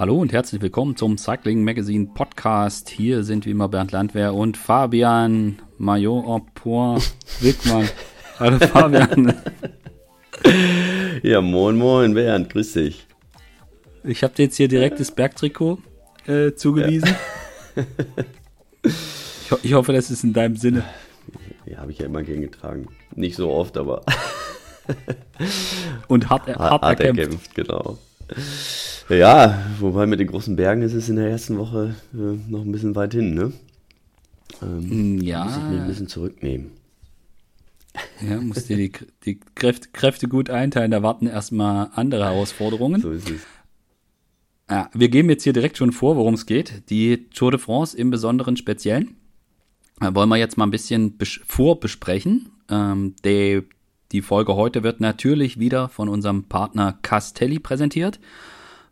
Hallo und herzlich willkommen zum Cycling Magazine Podcast. Hier sind wie immer Bernd Landwehr und Fabian Major Point Wickmann. Hallo Fabian. Ja, moin moin Bernd, grüß dich. Ich habe dir jetzt hier direkt das Bergtrikot äh, zugewiesen. Ja. ich, ho ich, hoffe, das ist in deinem Sinne. Ja, habe ich ja immer gern getragen. Nicht so oft, aber. und hart, hart, hart erkämpft. erkämpft. Genau. Ja, wobei mit den großen Bergen ist es in der ersten Woche äh, noch ein bisschen weit hin, ne? Ähm, ja. Muss ich mich ein bisschen zurücknehmen. Ja, musst dir die, die Kräfte, Kräfte gut einteilen, da warten erstmal andere Herausforderungen. So ist es. Ja, wir geben jetzt hier direkt schon vor, worum es geht. Die Tour de France im Besonderen Speziellen. Da wollen wir jetzt mal ein bisschen vorbesprechen. Ähm, die, die Folge heute wird natürlich wieder von unserem Partner Castelli präsentiert.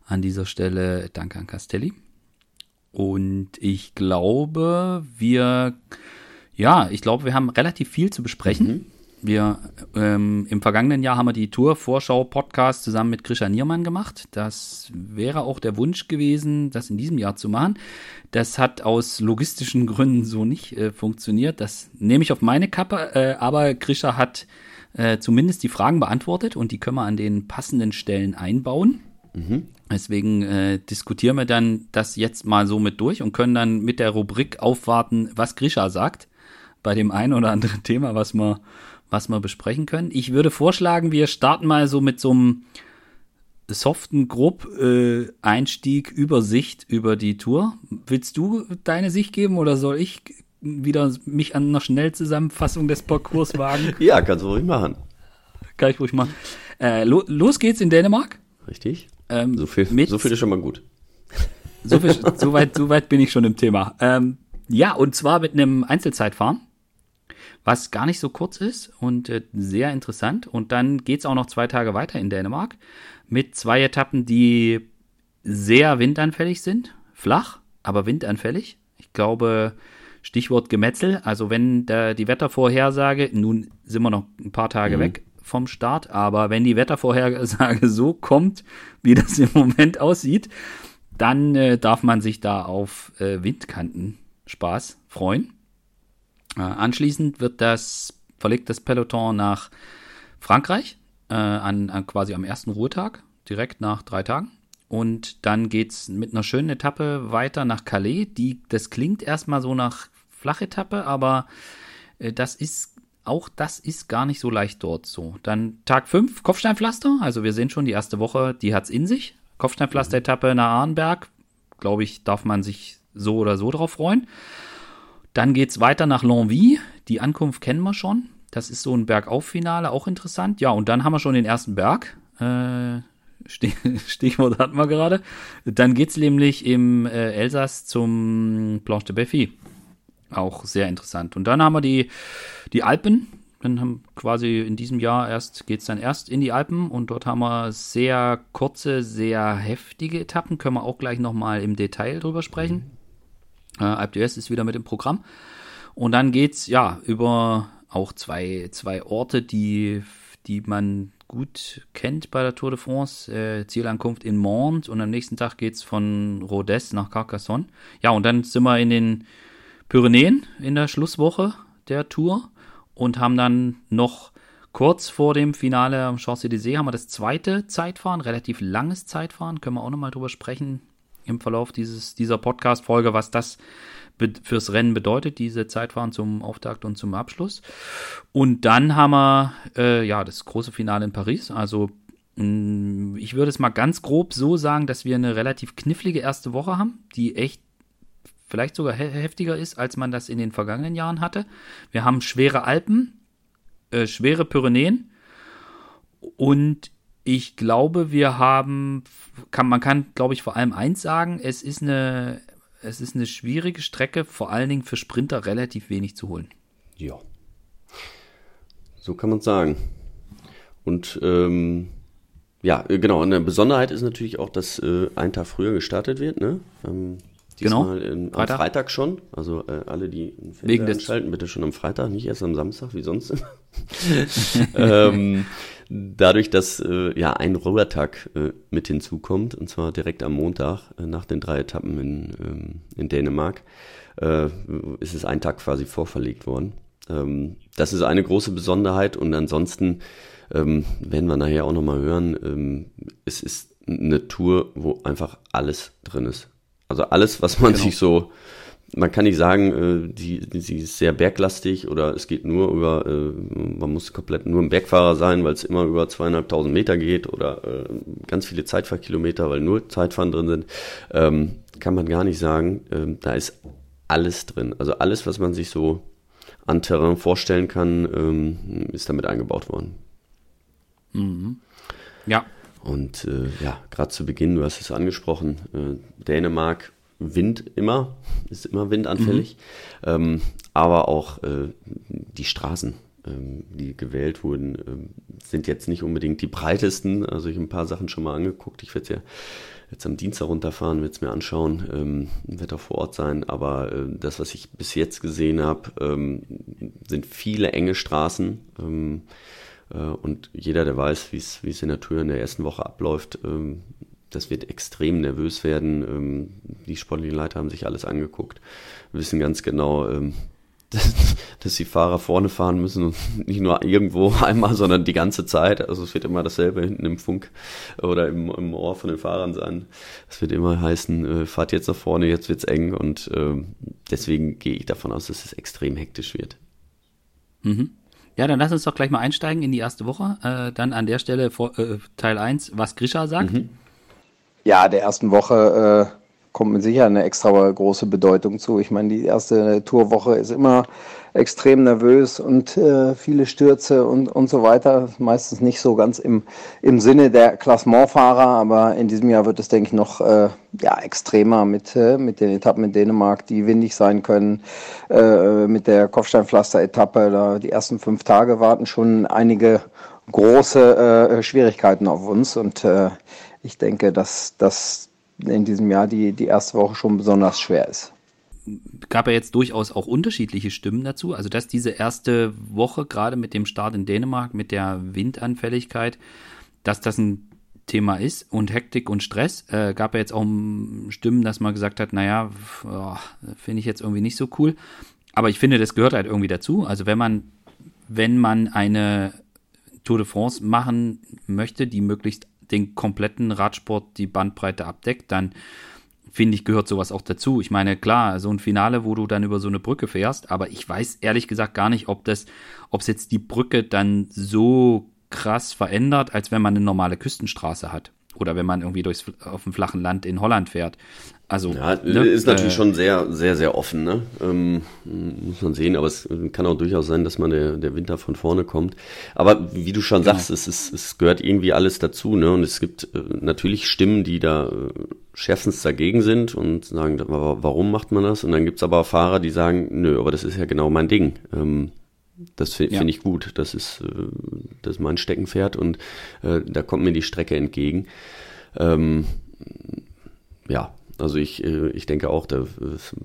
An dieser Stelle danke an Castelli. Und ich glaube, wir, ja, ich glaube, wir haben relativ viel zu besprechen. Mhm. Wir, ähm, im vergangenen Jahr haben wir die Tour-Vorschau-Podcast zusammen mit Grisha Niermann gemacht. Das wäre auch der Wunsch gewesen, das in diesem Jahr zu machen. Das hat aus logistischen Gründen so nicht äh, funktioniert. Das nehme ich auf meine Kappe, äh, aber Grisha hat äh, zumindest die Fragen beantwortet und die können wir an den passenden Stellen einbauen. Mhm. Deswegen äh, diskutieren wir dann das jetzt mal so mit durch und können dann mit der Rubrik aufwarten, was Grisha sagt bei dem einen oder anderen Thema, was wir, was wir besprechen können. Ich würde vorschlagen, wir starten mal so mit so einem soften grob äh, Einstieg, Übersicht über die Tour. Willst du deine Sicht geben oder soll ich wieder mich an einer Schnellzusammenfassung des Parcours wagen? ja, kannst du ruhig machen. Kann ich ruhig machen. Äh, lo los geht's in Dänemark. Richtig. Ähm, so, viel, so viel ist schon mal gut. So, viel, so, weit, so weit bin ich schon im Thema. Ähm, ja, und zwar mit einem Einzelzeitfahren, was gar nicht so kurz ist und äh, sehr interessant. Und dann geht's auch noch zwei Tage weiter in Dänemark mit zwei Etappen, die sehr windanfällig sind. Flach, aber windanfällig. Ich glaube, Stichwort Gemetzel. Also wenn der, die Wettervorhersage, nun sind wir noch ein paar Tage mhm. weg, vom Start. Aber wenn die Wettervorhersage so kommt, wie das im Moment aussieht, dann äh, darf man sich da auf äh, Windkanten-Spaß freuen. Äh, anschließend wird das, verlegt das Peloton nach Frankreich, äh, an, an quasi am ersten Ruhetag, direkt nach drei Tagen. Und dann geht es mit einer schönen Etappe weiter nach Calais. Die, das klingt erstmal so nach Flachetappe, aber äh, das ist auch das ist gar nicht so leicht dort so. Dann Tag 5, Kopfsteinpflaster. Also wir sehen schon, die erste Woche, die hat es in sich. Kopfsteinpflaster-Etappe nach Arnberg. Glaube ich, darf man sich so oder so drauf freuen. Dann geht es weiter nach L'Envie. Die Ankunft kennen wir schon. Das ist so ein Bergauffinale, auch interessant. Ja, und dann haben wir schon den ersten Berg. Äh, Stichwort hatten wir gerade. Dann geht es nämlich im äh, Elsass zum Planche de Belfi. Auch sehr interessant. Und dann haben wir die, die Alpen. Dann haben quasi in diesem Jahr erst geht es dann erst in die Alpen und dort haben wir sehr kurze, sehr heftige Etappen. Können wir auch gleich nochmal im Detail drüber sprechen. Äh, Alp d'Huez ist wieder mit im Programm. Und dann geht es ja über auch zwei, zwei Orte, die, die man gut kennt bei der Tour de France. Äh, Zielankunft in Mont und am nächsten Tag geht es von Rodez nach Carcassonne. Ja, und dann sind wir in den Pyrenäen in der Schlusswoche der Tour und haben dann noch kurz vor dem Finale am Champs-Élysées haben wir das zweite Zeitfahren, relativ langes Zeitfahren, können wir auch nochmal drüber sprechen im Verlauf dieses, dieser Podcast-Folge, was das fürs Rennen bedeutet, diese Zeitfahren zum Auftakt und zum Abschluss. Und dann haben wir äh, ja das große Finale in Paris. Also mh, mm, ich würde es mal ganz grob so sagen, dass wir eine relativ knifflige erste Woche haben, die echt vielleicht sogar heftiger ist, als man das in den vergangenen Jahren hatte. Wir haben schwere Alpen, äh, schwere Pyrenäen und ich glaube, wir haben, kann, man kann, glaube ich, vor allem eins sagen, es ist eine, es ist eine schwierige Strecke, vor allen Dingen für Sprinter relativ wenig zu holen. Ja. So kann man sagen. Und ähm, ja, genau, eine Besonderheit ist natürlich auch, dass äh, ein Tag früher gestartet wird. Ne? Ähm, Genau. Diesmal am Freitag schon. Also äh, alle, die Wegen des- schalten, bitte schon am Freitag, nicht erst am Samstag wie sonst. ähm, dadurch, dass äh, ja ein Ruhetag äh, mit hinzukommt, und zwar direkt am Montag äh, nach den drei Etappen in, ähm, in Dänemark, äh, ist es ein Tag quasi vorverlegt worden. Ähm, das ist eine große Besonderheit und ansonsten ähm, werden wir nachher auch nochmal hören, ähm, es ist eine Tour, wo einfach alles drin ist. Also alles, was man Genau. sich so, man kann nicht sagen, äh, die, sie ist sehr berglastig oder es geht nur über, äh, man muss komplett nur ein Bergfahrer sein, weil es immer über zweieinhalbtausend Meter geht oder äh, ganz viele Zeitfahrkilometer, weil nur Zeitfahren drin sind, ähm, kann man gar nicht sagen. Ähm, da ist alles drin. Also alles, was man sich so an Terrain vorstellen kann, ähm, ist damit eingebaut worden. Ja, Und äh, ja, gerade zu Beginn, du hast es angesprochen, äh, Dänemark, Wind immer, ist immer windanfällig, ähm, aber auch äh, die Straßen, ähm, die gewählt wurden, ähm, sind jetzt nicht unbedingt die breitesten. Also ich habe ein paar Sachen schon mal angeguckt. Ich werde ja jetzt am Dienstag runterfahren, werde es mir anschauen, ähm, werde auch vor Ort sein. Aber äh, das, was ich bis jetzt gesehen habe, ähm, sind viele enge Straßen. Ähm, äh, Und jeder, der weiß, wie es in der Tour in der ersten Woche abläuft, ähm, das wird extrem nervös werden. Ähm, Die sportlichen Leiter haben sich alles angeguckt, wissen ganz genau, ähm, dass, dass die Fahrer vorne fahren müssen und nicht nur irgendwo einmal, sondern die ganze Zeit. Also es wird immer dasselbe hinten im Funk oder im, im Ohr von den Fahrern sein. Es wird immer heißen, äh, fahrt jetzt nach vorne, jetzt wird's eng und ähm, deswegen gehe ich davon aus, dass es extrem hektisch wird. Ja, dann lass uns doch gleich mal einsteigen in die erste Woche. Äh, dann an der Stelle vor, äh, Teil 1, was Grisha sagt. Ja, der ersten Woche äh, kommt mit Sicherheit eine extra große Bedeutung zu. Ich meine, die erste Tourwoche ist immer extrem nervös und äh, viele Stürze und, und so weiter. Meistens nicht so ganz im, im Sinne der Klassementfahrer, aber in diesem Jahr wird es, denke ich, noch äh, ja, extremer mit, äh, mit den Etappen in Dänemark, die windig sein können. Äh, mit der Kopfsteinpflaster-Etappe, die ersten fünf Tage warten schon einige große äh, Schwierigkeiten auf uns und äh, ich denke, dass das in diesem Jahr die, die erste Woche schon besonders schwer ist. Gab ja jetzt durchaus auch unterschiedliche Stimmen dazu. Also, dass diese erste Woche, gerade mit dem Start in Dänemark, mit der Windanfälligkeit, dass das ein Thema ist und Hektik und Stress. Äh, gab ja jetzt auch mm, Stimmen, dass man gesagt hat, naja, finde ich jetzt irgendwie nicht so cool. Aber ich finde, das gehört halt irgendwie dazu. Also wenn man, wenn man eine Tour de France machen möchte, die möglichst den kompletten Radsport, die Bandbreite abdeckt, dann finde ich, gehört sowas auch dazu. Ich meine, klar, so ein Finale, wo du dann über so eine Brücke fährst, aber ich weiß ehrlich gesagt gar nicht, ob das, ob es jetzt die Brücke dann so krass verändert, als wenn man eine normale Küstenstraße hat. Oder wenn man irgendwie durchs, auf dem flachen Land in Holland fährt. Also, Ja, ne, ist natürlich äh, schon sehr, sehr, sehr offen, ne? Ähm, muss man sehen, aber es kann auch durchaus sein, dass man der, der Winter von vorne kommt. Aber wie du schon sagst, es, ist, es gehört irgendwie alles dazu, ne? Und es gibt äh, natürlich Stimmen, die da äh, schärfstens dagegen sind und sagen, warum macht man das? Und dann gibt's aber Fahrer, die sagen, nö, aber das ist ja genau mein Ding. Ähm, das fi- Ja. finde ich gut. Das ist, äh, das ist mein Steckenpferd und äh, da kommt mir die Strecke entgegen. Ähm, ja, also ich, äh, ich denke auch, da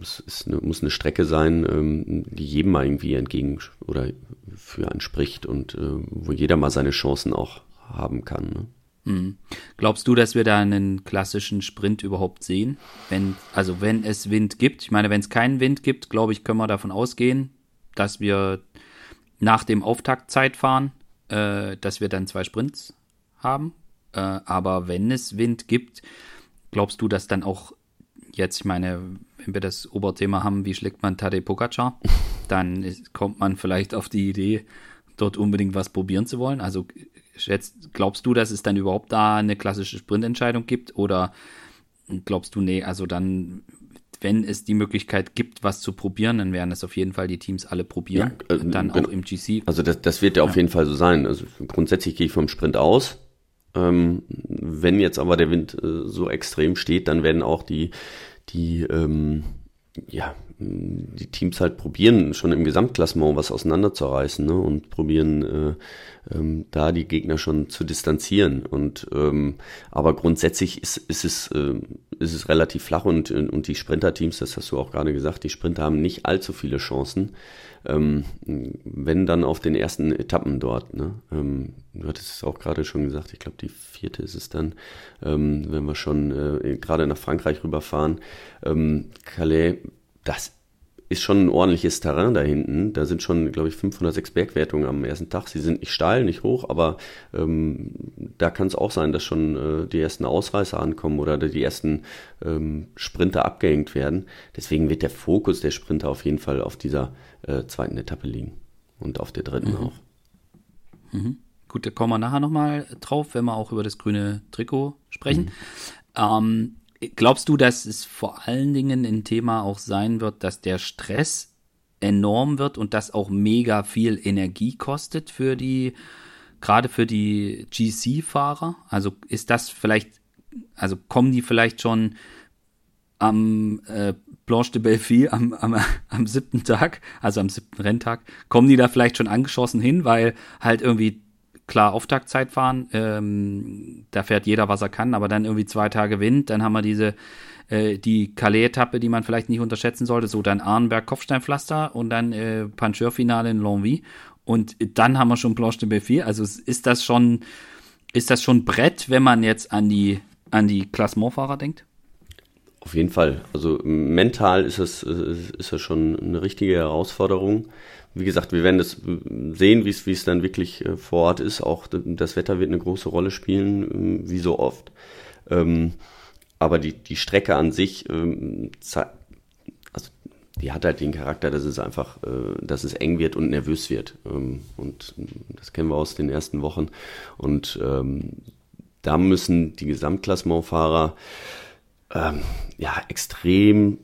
ist eine, muss eine Strecke sein, ähm, die jedem mal irgendwie entgegen oder für anspricht und äh, wo jeder mal seine Chancen auch haben kann. Ne? Mhm. Glaubst du, dass wir da einen klassischen Sprint überhaupt sehen? Wenn, also wenn es Wind gibt, ich meine, wenn es keinen Wind gibt, glaube ich, können wir davon ausgehen, dass wir nach dem Auftaktzeit fahren, äh, dass wir dann zwei Sprints haben. Äh, aber wenn es Wind gibt, glaubst du, dass dann auch jetzt, ich meine, wenn wir das Oberthema haben, wie schlägt man Tadej Pogacar, dann kommt man vielleicht auf die Idee, dort unbedingt was probieren zu wollen. Also schätzt, glaubst du, dass es dann überhaupt da eine klassische Sprintentscheidung gibt oder glaubst du, nee, also dann, wenn es die Möglichkeit gibt, was zu probieren, dann werden es auf jeden Fall die Teams alle probieren. Ja, äh, dann genau. auch im GC. Also das, das wird ja auf jeden Fall so sein. Also grundsätzlich gehe ich vom Sprint aus. Ähm, wenn jetzt aber der Wind äh, so extrem steht, dann werden auch die, die ähm, ja, die Teams halt probieren, schon im Gesamtklassement was auseinanderzureißen ne? und probieren äh, ähm, da die Gegner schon zu distanzieren. Und ähm, aber grundsätzlich ist, ist es äh, ist es relativ flach und und die Sprinter-Teams, das hast du auch gerade gesagt, die Sprinter haben nicht allzu viele Chancen. Ähm, wenn dann auf den ersten Etappen dort. Ne? Ähm, du hattest es auch gerade schon gesagt, ich glaube die vierte ist es dann, ähm, wenn wir schon äh, gerade nach Frankreich rüberfahren. Ähm, Calais, das ist schon ein ordentliches Terrain da hinten. Da sind schon, glaube ich, 506 Bergwertungen am ersten Tag. Sie sind nicht steil, nicht hoch, aber ähm, da kann es auch sein, dass schon äh, die ersten Ausreißer ankommen oder die ersten ähm, Sprinter abgehängt werden. Deswegen wird der Fokus der Sprinter auf jeden Fall auf dieser äh, zweiten Etappe liegen und auf der dritten mhm. auch. Mhm. Gut, da kommen wir nachher nochmal drauf, wenn wir auch über das grüne Trikot sprechen. Mhm. Ähm, Glaubst du, dass es vor allen Dingen ein Thema auch sein wird, dass der Stress enorm wird und das auch mega viel Energie kostet für die, gerade für die GC-Fahrer? Also ist das vielleicht, also kommen die vielleicht schon am äh, Blanche de Belleville am, am, am siebten Tag, also am siebten Renntag, kommen die da vielleicht schon angeschossen hin, weil halt irgendwie klar Auftaktzeit fahren. Ähm, da fährt jeder, was er kann, aber dann irgendwie zwei Tage Wind. Dann haben wir diese äh, die Calais-Etappe, die man vielleicht nicht unterschätzen sollte. So dann Arnberg Kopfsteinpflaster und dann äh, Pancheur-Finale in Longwy. Und dann haben wir schon Planche de Belleville. Also ist das schon, ist das schon Brett, wenn man jetzt an die, an die Klassementfahrer denkt? Auf jeden Fall. Also mental ist es, ist es schon eine richtige Herausforderung wie gesagt, wir werden das sehen, wie es, dann wirklich äh, vor Ort ist. Auch das Wetter wird eine große Rolle spielen, ähm, wie so oft. Ähm, aber die, die Strecke an sich, ähm, also die hat halt den Charakter, dass es einfach, äh, dass es eng wird und nervös wird. und das kennen wir aus den ersten Wochen. Und da müssen die Gesamtklassementfahrer ja extrem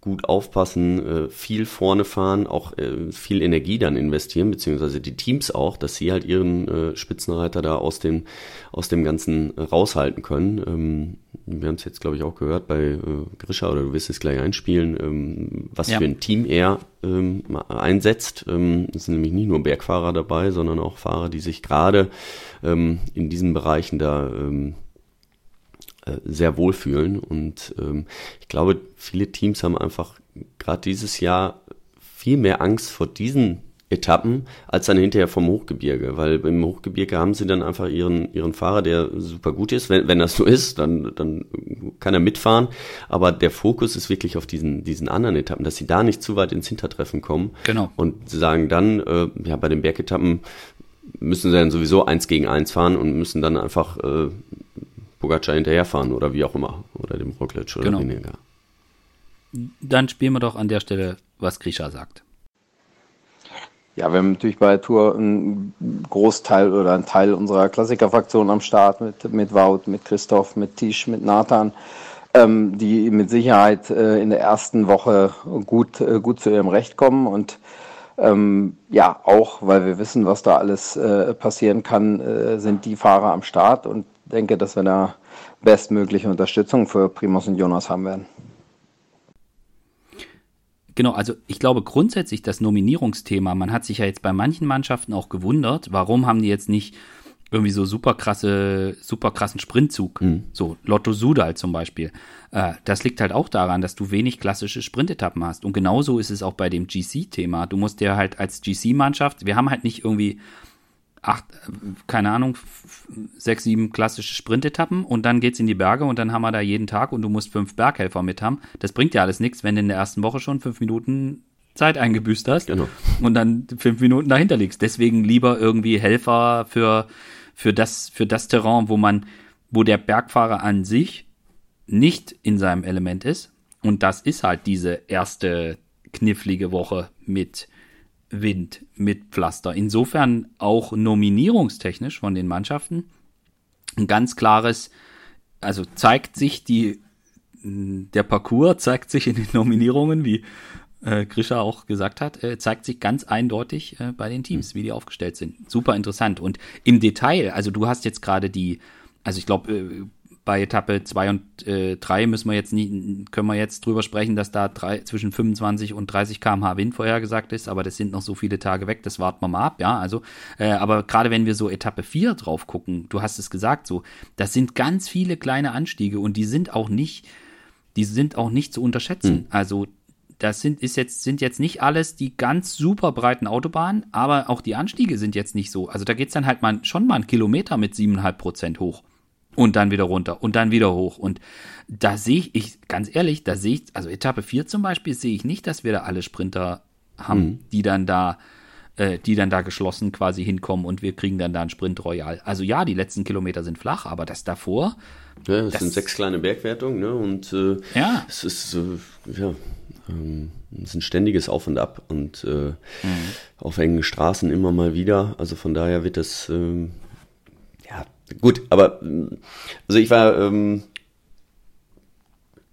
gut aufpassen, äh, viel vorne fahren, auch äh, viel Energie dann investieren, beziehungsweise die Teams auch, dass sie halt ihren äh, Spitzenreiter da aus dem, aus dem Ganzen raushalten können. Ähm, wir haben es jetzt, glaube ich, auch gehört bei Grisha, oder du wirst es gleich einspielen, ähm, was ja. für ein Team er ähm, einsetzt. es sind nämlich nicht nur Bergfahrer dabei, sondern auch Fahrer, die sich gerade in diesen Bereichen da sehr wohlfühlen. Und ähm, ich glaube, viele Teams haben einfach gerade dieses Jahr viel mehr Angst vor diesen Etappen als dann hinterher vom Hochgebirge, weil im Hochgebirge haben sie dann einfach ihren, ihren Fahrer, der super gut ist. Wenn, wenn das so ist, dann, dann kann er mitfahren. Aber der Fokus ist wirklich auf diesen, diesen anderen Etappen, dass sie da nicht zu weit ins Hintertreffen kommen. Genau. Und sie sagen dann, äh, ja, bei den Bergetappen müssen sie dann sowieso eins gegen eins fahren und müssen dann einfach äh, Pogacar hinterherfahren oder wie auch immer. Oder dem Roglic oder genau. Rinega. Dann spielen wir doch an der Stelle, was Grisha sagt. Ja, wir haben natürlich bei der Tour einen Großteil oder einen Teil unserer Klassikerfraktion am Start mit, mit Wout, mit Christoph, mit Tisch, mit Nathan, ähm, die mit Sicherheit äh, in der ersten Woche gut, äh, gut zu ihrem Recht kommen und ähm, ja, auch weil wir wissen, was da alles äh, passieren kann, äh, sind die Fahrer am Start und denke, dass wir da bestmögliche Unterstützung für Primus und Jonas haben werden. Genau, also ich glaube grundsätzlich das Nominierungsthema, man hat sich ja jetzt bei manchen Mannschaften auch gewundert, warum haben die jetzt nicht irgendwie so super krasse, super krassen Sprintzug, mhm. so Lotto Sudal zum Beispiel. Äh, das liegt halt auch daran, dass du wenig klassische Sprintetappen hast. Und genauso ist es auch bei dem GC-Thema. Du musst dir halt als GC-Mannschaft, wir haben halt nicht irgendwie acht, keine Ahnung, sechs, sieben klassische Sprintetappen und dann geht's in die Berge und dann haben wir da jeden Tag und du musst fünf Berghelfer mit haben. Das bringt ja alles nichts, wenn du in der ersten Woche schon fünf Minuten Zeit eingebüßt hast genau. und dann fünf Minuten dahinter liegst. Deswegen lieber irgendwie Helfer für, für das, für das Terrain, wo man, wo der Bergfahrer an sich nicht in seinem Element ist. Und das ist halt diese erste knifflige Woche mit Wind mit Pflaster. Insofern auch nominierungstechnisch von den Mannschaften ein ganz klares, also zeigt sich die, der Parcours zeigt sich in den Nominierungen, wie äh, Grisha auch gesagt hat, äh, zeigt sich ganz eindeutig äh, bei den Teams, wie die aufgestellt sind. Super interessant. Und im Detail, also du hast jetzt gerade die, also ich glaube, äh, bei Etappe 2 und 3 äh, müssen wir jetzt nie, können wir jetzt drüber sprechen, dass da drei, zwischen 25 und 30 km/h Wind vorhergesagt ist, aber das sind noch so viele Tage weg, das warten wir mal ab, ja. Also, äh, aber gerade wenn wir so Etappe 4 drauf gucken, du hast es gesagt, so, das sind ganz viele kleine Anstiege und die sind auch nicht, die sind auch nicht zu unterschätzen. Mhm. Also das sind, ist jetzt, sind jetzt nicht alles die ganz super breiten Autobahnen, aber auch die Anstiege sind jetzt nicht so. Also da geht's dann halt mal schon mal einen Kilometer mit siebeneinhalb Prozent hoch. Und dann wieder runter und dann wieder hoch. Und da sehe ich, ganz ehrlich, da sehe ich, also Etappe 4 zum Beispiel, sehe ich nicht, dass wir da alle Sprinter haben, mhm. die dann da, äh, die dann da geschlossen quasi hinkommen und wir kriegen dann da einen Sprint Royal. Also ja, die letzten Kilometer sind flach, aber das davor. Ja, es sind sechs kleine Bergwertungen, ne? Und äh, ja. es ist, äh, ja, ähm, es ist ein ständiges Auf und Ab und äh, mhm. auf engen Straßen immer mal wieder. Also von daher wird das, ähm, gut, aber also ich war, ähm,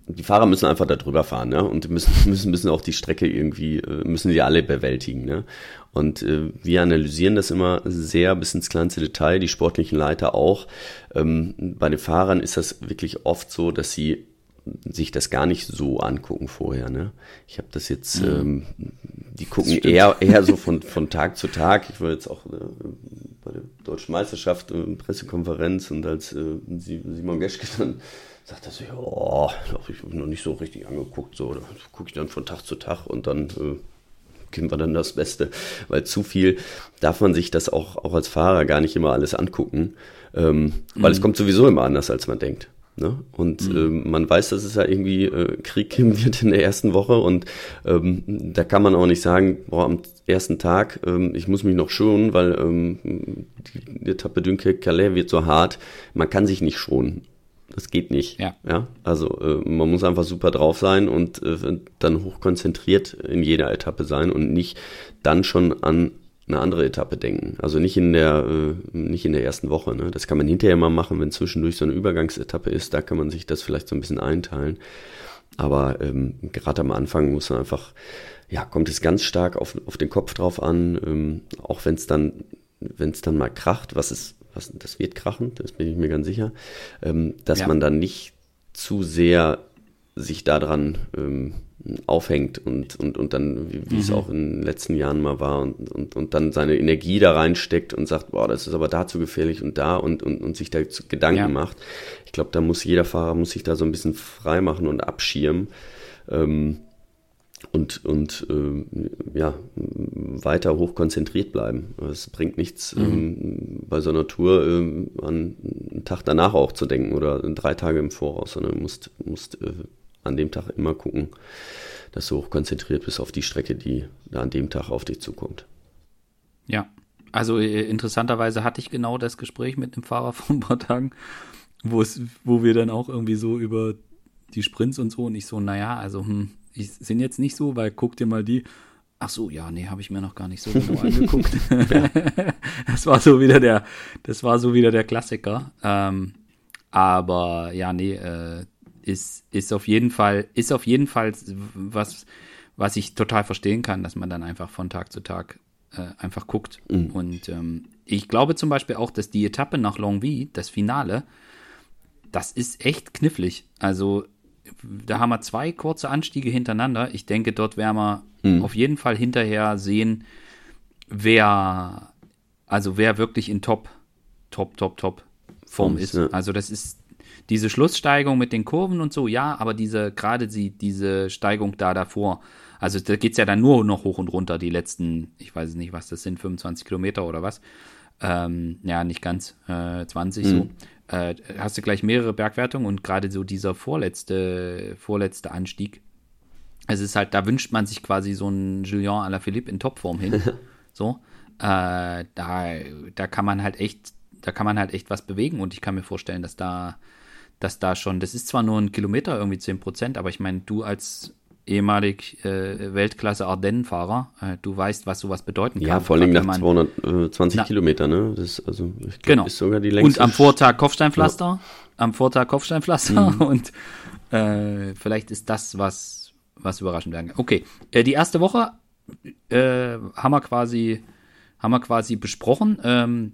die Fahrer müssen einfach da drüber fahren, ne? Und müssen, müssen, müssen auch die Strecke irgendwie, äh, müssen sie alle bewältigen, ne? Und äh, wir analysieren das immer sehr bis ins kleinste Detail, die sportlichen Leiter auch. Ähm, bei den Fahrern ist das wirklich oft so, dass sie sich das gar nicht so angucken vorher. Ne? Ich habe das jetzt, mhm. ähm, die gucken eher, eher so von, von Tag zu Tag. Ich war jetzt auch äh, bei der Deutschen Meisterschaft äh, Pressekonferenz und als äh, Simon Geschke dann sagt er so, ja, ich habe noch nicht so richtig angeguckt, so, da gucke ich dann von Tag zu Tag und dann äh, geben wir dann das Beste, weil zu viel darf man sich das auch, auch als Fahrer gar nicht immer alles angucken, ähm, weil mhm. es kommt sowieso immer anders, als man denkt. Ne? Und mhm. ähm, man weiß, dass es ja irgendwie äh, Krieg geben wird in der ersten Woche und ähm, da kann man auch nicht sagen, boah, am ersten Tag, ähm, ich muss mich noch schonen, weil ähm, die Etappe Dünke-Calais wird so hart. Man kann sich nicht schonen. Das geht nicht. Ja. ja? Also äh, man muss einfach super drauf sein und äh, dann hochkonzentriert in jeder Etappe sein und nicht dann schon an eine andere Etappe denken. Also nicht in der, äh, nicht in der ersten Woche. Ne? Das kann man hinterher mal machen, wenn zwischendurch so eine Übergangsetappe ist. Da kann man sich das vielleicht so ein bisschen einteilen. Aber ähm, gerade am Anfang muss man einfach, ja, kommt es ganz stark auf, auf den Kopf drauf an. Ähm, auch wenn es dann, wenn es dann mal kracht, was ist, was, das wird krachen, das bin ich mir ganz sicher, ähm, dass ja. man dann nicht zu sehr sich daran ähm, aufhängt und, und, und dann, wie, wie mhm. es auch in den letzten Jahren mal war, und, und, und dann seine Energie da reinsteckt und sagt, boah, das ist aber da zu gefährlich und da und, und, und sich da Gedanken ja. macht. Ich glaube, da muss jeder Fahrer muss sich da so ein bisschen frei machen und abschirmen. Ähm, und, und äh, ja, weiter hoch konzentriert bleiben. Es bringt nichts, mhm. ähm, bei so einer Tour äh, an einen Tag danach auch zu denken oder drei Tage im Voraus, sondern du musst, musst äh, an dem Tag immer gucken, dass du hoch konzentriert bist auf die Strecke, die da an dem Tag auf dich zukommt. Ja, also äh, interessanterweise hatte ich genau das Gespräch mit dem Fahrer vor ein paar Tagen, wo es, wo wir dann auch irgendwie so über die Sprints und so und ich so, naja, also hm, ich sind jetzt nicht so, weil guck dir mal die. Ach so, ja, nee, habe ich mir noch gar nicht so genau angeguckt. das war so wieder der, das war so wieder der Klassiker. Ähm, aber ja, nee, äh, ist, ist auf jeden Fall, ist auf jeden Fall was, was ich total verstehen kann, dass man dann einfach von Tag zu Tag äh, einfach guckt. Mhm. Und ähm, ich glaube zum Beispiel auch, dass die Etappe nach Longwy, das Finale, das ist echt knifflig. Also da haben wir zwei kurze Anstiege hintereinander. Ich denke, dort werden wir mhm. auf jeden Fall hinterher sehen, wer, also wer wirklich in Top, Top, Top, Top Form ist. Ja. Also das ist diese Schlusssteigung mit den Kurven und so, ja, aber diese, gerade die, diese Steigung da davor, also da geht es ja dann nur noch hoch und runter, die letzten, ich weiß nicht, was das sind, 25 Kilometer oder was. Ähm, ja, nicht ganz, äh, 20 mhm. so. Äh, hast du gleich mehrere Bergwertungen und gerade so dieser vorletzte, vorletzte Anstieg. Es ist halt, da wünscht man sich quasi so einen Julien Alaphilippe in Topform hin. so. Äh, da, da kann man halt echt, da kann man halt echt was bewegen und ich kann mir vorstellen, dass da dass da schon, das ist zwar nur ein Kilometer, irgendwie 10 Prozent, aber ich meine, du als ehemalig äh, Weltklasse Ardennenfahrer, äh, du weißt, was sowas bedeuten kann. Ja, vor allem nach 220 Kilometern, ne? Das also, ich glaub, genau. ist sogar die längste. Und am Vortag Kopfsteinpflaster, ja. am Vortag Kopfsteinpflaster mhm. und äh, vielleicht ist das was, was überraschend werden kann. Okay, äh, die erste Woche äh, haben wir quasi, haben wir quasi besprochen. Ähm,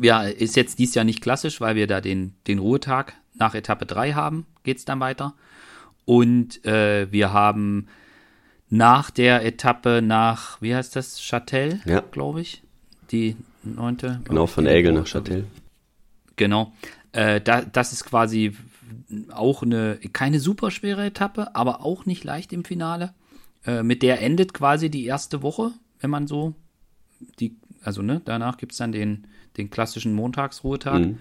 ja, ist jetzt dies Jahr nicht klassisch, weil wir da den, den Ruhetag nach Etappe 3 haben, geht es dann weiter. Und äh, wir haben nach der Etappe nach, wie heißt das, Châtel, Ja. glaube ich. Die neunte. Genau, von Elgel nach Châtel. Genau. Äh, da, das ist quasi auch eine, keine super schwere Etappe, aber auch nicht leicht im Finale. Äh, mit der endet quasi die erste Woche, wenn man so die, also ne, danach gibt es dann den, den klassischen Montagsruhetag. Mhm.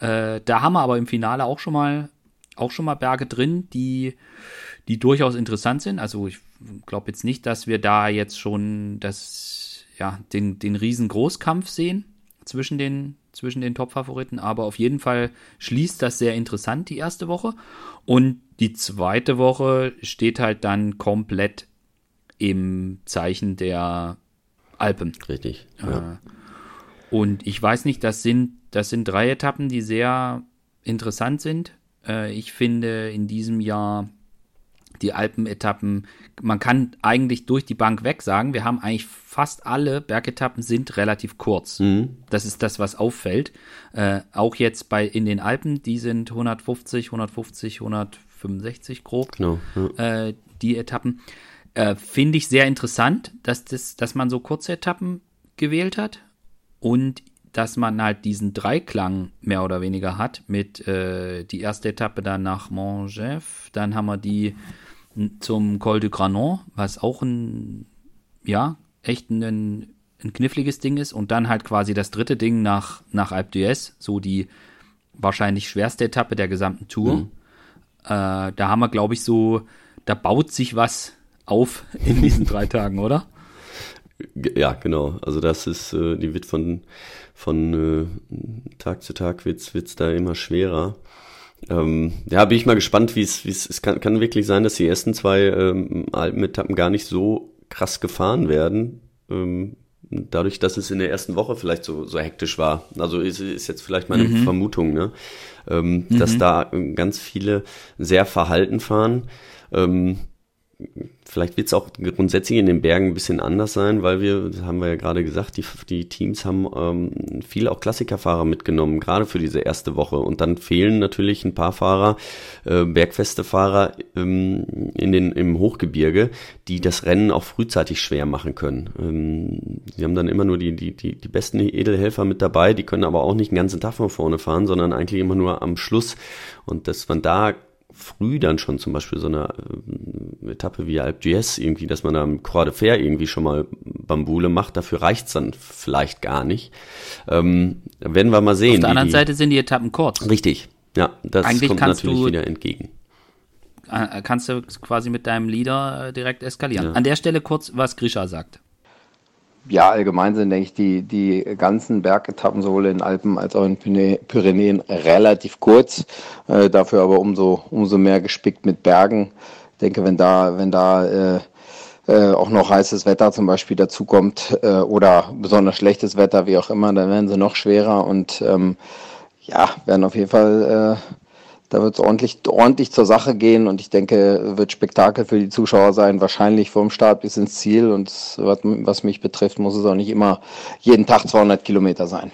Äh, da haben wir aber im Finale auch schon mal auch schon mal Berge drin, die, die durchaus interessant sind. Also ich glaube jetzt nicht, dass wir da jetzt schon das, ja, den, den riesen Großkampf sehen zwischen den, zwischen den Top-Favoriten, aber auf jeden Fall schließt das sehr interessant, die erste Woche. Und die zweite Woche steht halt dann komplett im Zeichen der Alpen. Richtig. Ja. Äh, Und ich weiß nicht, das sind, das sind drei Etappen, die sehr interessant sind. Äh, ich finde in diesem Jahr die Alpenetappen, man kann eigentlich durch die Bank weg sagen, wir haben eigentlich fast alle Bergetappen sind relativ kurz. Mhm. Das ist das, was auffällt. Äh, auch jetzt bei in den Alpen, die sind 150, 150, 165 grob Genau. Ja. äh, die Etappen. Äh, Finde ich sehr interessant, dass, das, dass man so kurze Etappen gewählt hat und dass man halt diesen Dreiklang mehr oder weniger hat mit äh, die erste Etappe dann nach Montjev, dann haben wir die zum Col du Granon, was auch ein, ja, echt ein, ein kniffliges Ding ist und dann halt quasi das dritte Ding nach, nach Alpe d'Huez, so die wahrscheinlich schwerste Etappe der gesamten Tour. Äh, da haben wir, glaube ich, so, da baut sich was auf in diesen drei Tagen, oder? Ja, genau. Also das ist, äh, die wird von, von äh, Tag zu Tag wird's, wird's da immer schwerer. Ähm, ja, bin ich mal gespannt, wie es, wie es, es kann, kann wirklich sein, dass die ersten zwei ähm, Alpenetappen gar nicht so krass gefahren werden. Ähm, dadurch, dass es in der ersten Woche vielleicht so, so hektisch war. Also ist, ist jetzt vielleicht meine Vermutung, ne? Ähm, dass da äh, ganz viele sehr verhalten fahren. Ähm, Vielleicht wird es auch grundsätzlich in den Bergen ein bisschen anders sein, weil wir, das haben wir ja gerade gesagt, die, die Teams haben ähm, viel auch Klassikerfahrer mitgenommen, gerade für diese erste Woche. Und dann fehlen natürlich ein paar Fahrer, äh, bergfeste Fahrer ähm, in den, im Hochgebirge, die das Rennen auch frühzeitig schwer machen können. Ähm, sie haben dann immer nur die, die, die, die besten Edelhelfer mit dabei, die können aber auch nicht den ganzen Tag von vorne fahren, sondern eigentlich immer nur am Schluss. Und dass man da früh dann schon zum Beispiel so eine äh, Etappe wie Alpe d'Huez irgendwie, dass man da am Croix de Fer irgendwie schon mal Bambule macht, dafür reicht's dann vielleicht gar nicht. Ähm, werden wir mal sehen. Auf der anderen die, Seite sind die Etappen kurz. Richtig, ja, das Eigentlich kommt natürlich du- wieder entgegen. Äh, Kannst du quasi mit deinem Leader äh, direkt eskalieren. Ja. An der Stelle kurz, was Grisha sagt. Ja, allgemein sind, denke ich, die, die ganzen Bergetappen sowohl in Alpen als auch in Pyrenäen relativ kurz, äh, dafür aber umso, umso mehr gespickt mit Bergen. Ich denke, wenn da, wenn da äh, äh, auch noch heißes Wetter zum Beispiel dazukommt äh, oder besonders schlechtes Wetter, wie auch immer, dann werden sie noch schwerer und ähm, ja, werden auf jeden Fall äh, da wird es ordentlich, ordentlich zur Sache gehen und ich denke, wird Spektakel für die Zuschauer sein, wahrscheinlich vom Start bis ins Ziel und was, was mich betrifft, muss es auch nicht immer jeden Tag 200 Kilometer sein.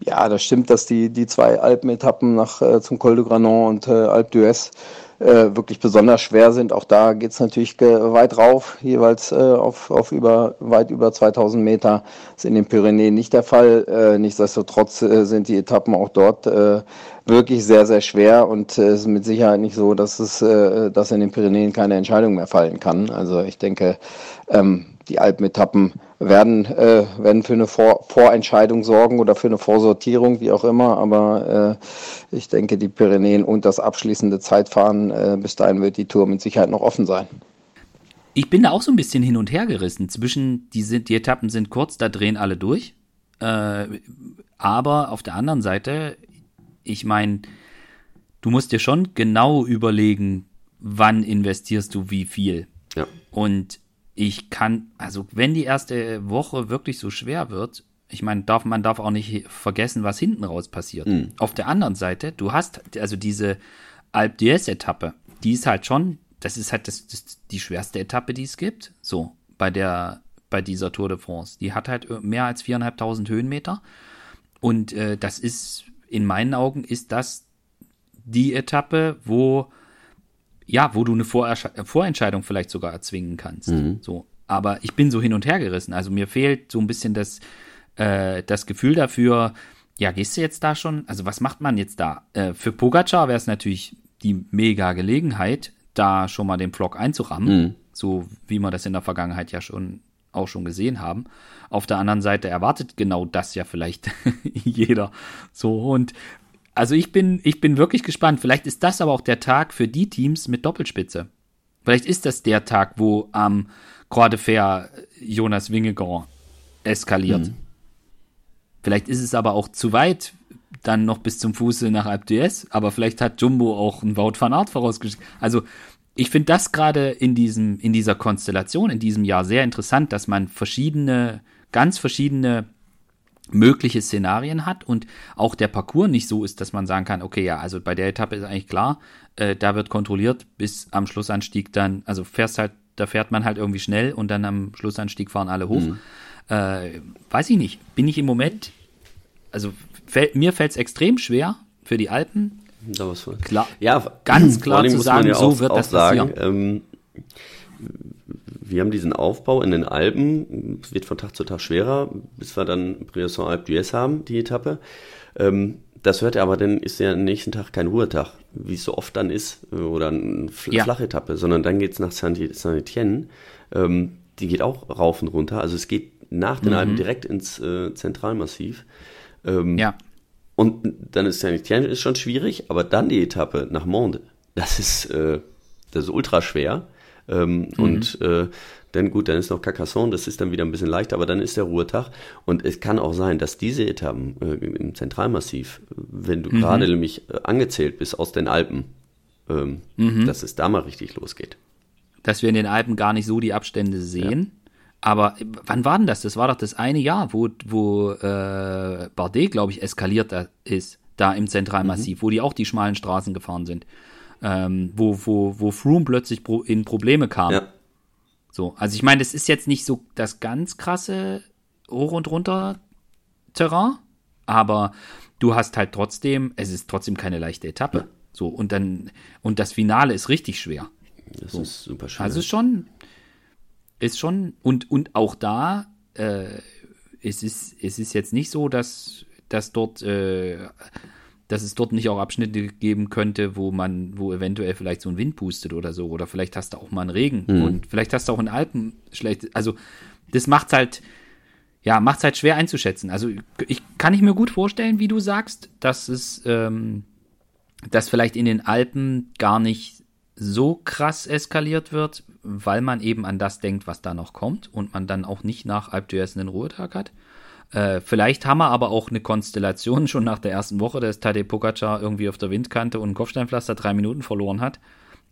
Ja, das stimmt, dass die, die zwei Alpenetappen nach, äh, zum Col de Granon und äh, Alpe d'Huez äh, wirklich besonders schwer sind. Auch da geht's natürlich ge- weit rauf, jeweils äh, auf, auf über, weit über 2000 Meter. Das ist in den Pyrenäen nicht der Fall. Äh, nichtsdestotrotz äh, sind die Etappen auch dort äh, wirklich sehr, sehr schwer und äh, es ist mit Sicherheit nicht so, dass es, äh, dass in den Pyrenäen keine Entscheidung mehr fallen kann. Also ich denke, ähm, die Alpenetappen werden, äh, werden für eine Vor Vorentscheidung sorgen oder für eine Vorsortierung, wie auch immer. Aber ich denke, die Pyrenäen und das abschließende Zeitfahren, bis dahin wird die Tour mit Sicherheit noch offen sein. Ich bin da auch so ein bisschen hin und her gerissen. Zwischen, die, sind, die Etappen sind kurz, da drehen alle durch. Aber auf der anderen Seite, ich meine, du musst dir schon genau überlegen, wann investierst du wie viel. Ja. Und ich kann, also wenn die erste Woche wirklich so schwer wird, ich meine, darf, man darf auch nicht vergessen, was hinten raus passiert. Auf der anderen Seite, du hast also diese Alpe d'Huez-Etappe, die ist halt schon, das ist halt das, das, die schwerste Etappe, die es gibt, so bei der, bei dieser Tour de France. Die hat halt mehr als 4.500 Höhenmeter und äh, das ist, in meinen Augen ist das die Etappe, wo ja, wo du eine Vorentscheidung vielleicht sogar erzwingen kannst. Mhm. So, aber ich bin so hin und her gerissen. Also mir fehlt so ein bisschen das, äh, das Gefühl dafür. Ja, gehst du jetzt da schon? Also was macht man jetzt da? Äh, für Pogacar wäre es natürlich die mega Gelegenheit, da schon mal den Vlog einzurammen, mhm. so wie wir das in der Vergangenheit ja schon auch schon gesehen haben. Auf der anderen Seite erwartet genau das ja vielleicht jeder. So und also ich bin ich bin wirklich gespannt. Vielleicht ist das aber auch der Tag für die Teams mit Doppelspitze. Vielleicht ist das der Tag, wo am ähm, Croix de Fer Jonas Wingegaard eskaliert. Mhm. Vielleicht ist es aber auch zu weit dann noch bis zum Fuße nach Alp d'Huez, aber vielleicht hat Jumbo auch ein Wout van Art vorausgeschickt. Also ich finde das gerade in diesem, in dieser Konstellation, in diesem Jahr sehr interessant, dass man verschiedene, ganz verschiedene mögliche Szenarien hat und auch der Parcours nicht so ist, dass man sagen kann, okay, ja, also bei der Etappe ist eigentlich klar, äh, da wird kontrolliert bis am Schlussanstieg dann, also fährst halt, da fährt man halt irgendwie schnell und dann am Schlussanstieg fahren alle hoch. Mhm. Äh, weiß ich nicht, bin ich im Moment, also fällt, mir fällt es extrem schwer für die Alpen. Da was klar, ja, ganz klar zu sagen, ja so wird das sagen, ähm, wir haben diesen Aufbau in den Alpen, es wird von Tag zu Tag schwerer, bis wir dann Briançon Alpe d'Huez haben, die Etappe. Ähm, das hört er aber, dann ist ja am nächsten Tag kein Ruhetag, wie es so oft dann ist, oder eine ja. Flachetappe, sondern dann geht es nach Saint-Étienne. Ähm, die geht auch rauf und runter. Also es geht nach den mhm. Alpen direkt ins äh, Zentralmassiv. Ähm, ja. Und dann ist Saint-Étienne ist schon schwierig, aber dann die Etappe nach Monde, das ist, äh, das ist ultra schwer. Ähm, mhm. Und äh, dann gut, dann ist noch Carcassonne, das ist dann wieder ein bisschen leichter, aber dann ist der Ruhetag. Und es kann auch sein, dass diese Etappen äh, im Zentralmassiv, wenn du mhm. gerade nämlich äh, angezählt bist aus den Alpen, ähm, mhm. dass es da mal richtig losgeht. Dass wir in den Alpen gar nicht so die Abstände sehen. Ja. Aber wann war denn das? Das war doch das eine Jahr, wo, wo äh, Bardet, glaube ich, eskaliert ist, da im Zentralmassiv, mhm. wo die auch die schmalen Straßen gefahren sind ähm, wo, wo, wo Froome plötzlich in Probleme kam. Ja. So, also ich meine, das ist jetzt nicht so das ganz krasse Hoch- und Runter-Terrain, aber du hast halt trotzdem, es ist trotzdem keine leichte Etappe. Ja. So, und dann, und das Finale ist richtig schwer. Das so. ist super schwer. Also schon, ist schon, und, und auch da, äh, es ist, es ist jetzt nicht so, dass, dass dort äh, dass es dort nicht auch Abschnitte geben könnte, wo man, wo eventuell vielleicht so ein Wind pustet oder so, oder vielleicht hast du auch mal einen Regen mhm. und vielleicht hast du auch in Alpen schlecht, also das macht's halt, ja, macht's halt schwer einzuschätzen. Also ich kann ich mir gut vorstellen, wie du sagst, dass es, ähm, dass vielleicht in den Alpen gar nicht so krass eskaliert wird, weil man eben an das denkt, was da noch kommt und man dann auch nicht nach Alp d'Huez einen Ruhetag hat. Äh, vielleicht haben wir aber auch eine Konstellation schon nach der ersten Woche, dass Tadej Pogacar irgendwie auf der Windkante und ein Kopfsteinpflaster drei Minuten verloren hat.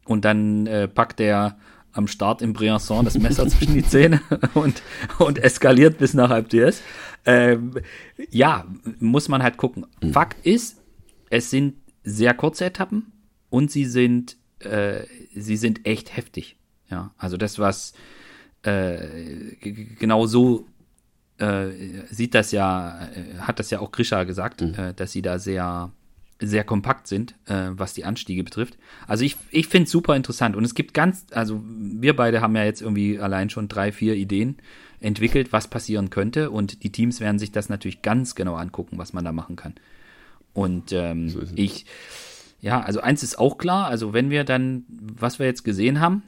Und dann äh, packt er am Start im Briançon das Messer zwischen die Zähne und, und eskaliert bis nach Alp d'Huez. Äh, ja, muss man halt gucken. Mhm. Fakt ist, es sind sehr kurze Etappen und sie sind, äh, sie sind echt heftig. Ja, also das, was äh, genau so äh, sieht das ja, äh, hat das ja auch Grisha gesagt, mhm. äh, dass sie da sehr, sehr kompakt sind, was die Anstiege betrifft. Also ich, ich finde es super interessant und es gibt ganz, also wir beide haben ja jetzt irgendwie allein schon drei, vier Ideen entwickelt, was passieren könnte und die Teams werden sich das natürlich ganz genau angucken, was man da machen kann. Und ähm, so ich, ja, also eins ist auch klar, also wenn wir dann, was wir jetzt gesehen haben,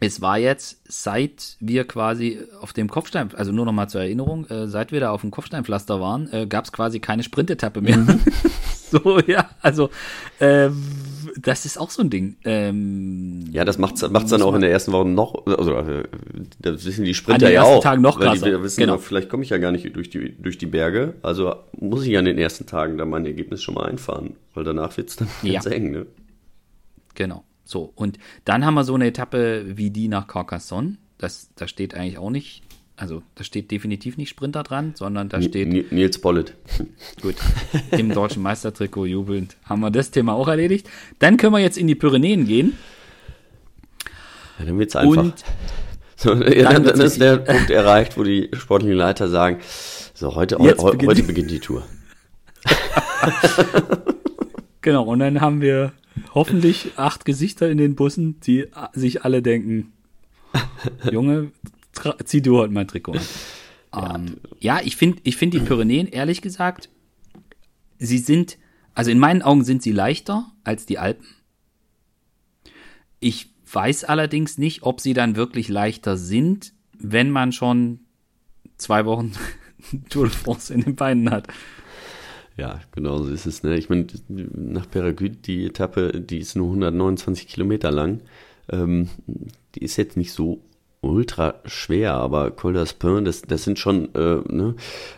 es war jetzt, seit wir quasi auf dem Kopfstein, also nur noch mal zur Erinnerung, äh, seit wir da auf dem Kopfsteinpflaster waren, äh, gab es quasi keine Sprintetappe mehr. Mhm. so, ja, also äh, das ist auch so ein Ding. Ähm, ja, das macht's, macht's dann auch in der ersten Woche noch, also äh, das wissen die Sprinter ja auch. Tagen noch krasser. Die wissen, genau. vielleicht komme ich ja gar nicht durch die, durch die Berge, also muss ich an den ersten Tagen dann mein Ergebnis schon mal einfahren, weil danach wird's dann ja. ganz eng, ne? Genau. So, und dann haben wir so eine Etappe wie die nach Carcassonne. Das, da steht eigentlich auch nicht, also da steht definitiv nicht Sprinter dran, sondern da steht. N Nils Bollet. Gut, im deutschen Meistertrikot jubelnd haben wir das Thema auch erledigt. Dann können wir jetzt in die Pyrenäen gehen. Ja, dann wird's einfach. Und so, ja, dann, dann ist der Punkt erreicht, wo die sportlichen Leiter sagen, so heute, heute, beginnt, heute beginnt die Tour. Genau, und dann haben wir hoffentlich acht Gesichter in den Bussen, die sich alle denken, Junge, zieh du heute mein Trikot an. Ja, ähm, ja ich finde ich find die Pyrenäen, ehrlich gesagt, sie sind, also in meinen Augen sind sie leichter als die Alpen. Ich weiß allerdings nicht, ob sie dann wirklich leichter sind, wenn man schon zwei Wochen Tour de France in den Beinen hat. Ja, genau so ist es. Ne? Ich meine, nach Peragüt, die Etappe, die ist nur 129 Kilometer lang. Ähm, die ist jetzt nicht so ultra schwer, aber Col d'Aspin, das, das sind schon, äh, ne,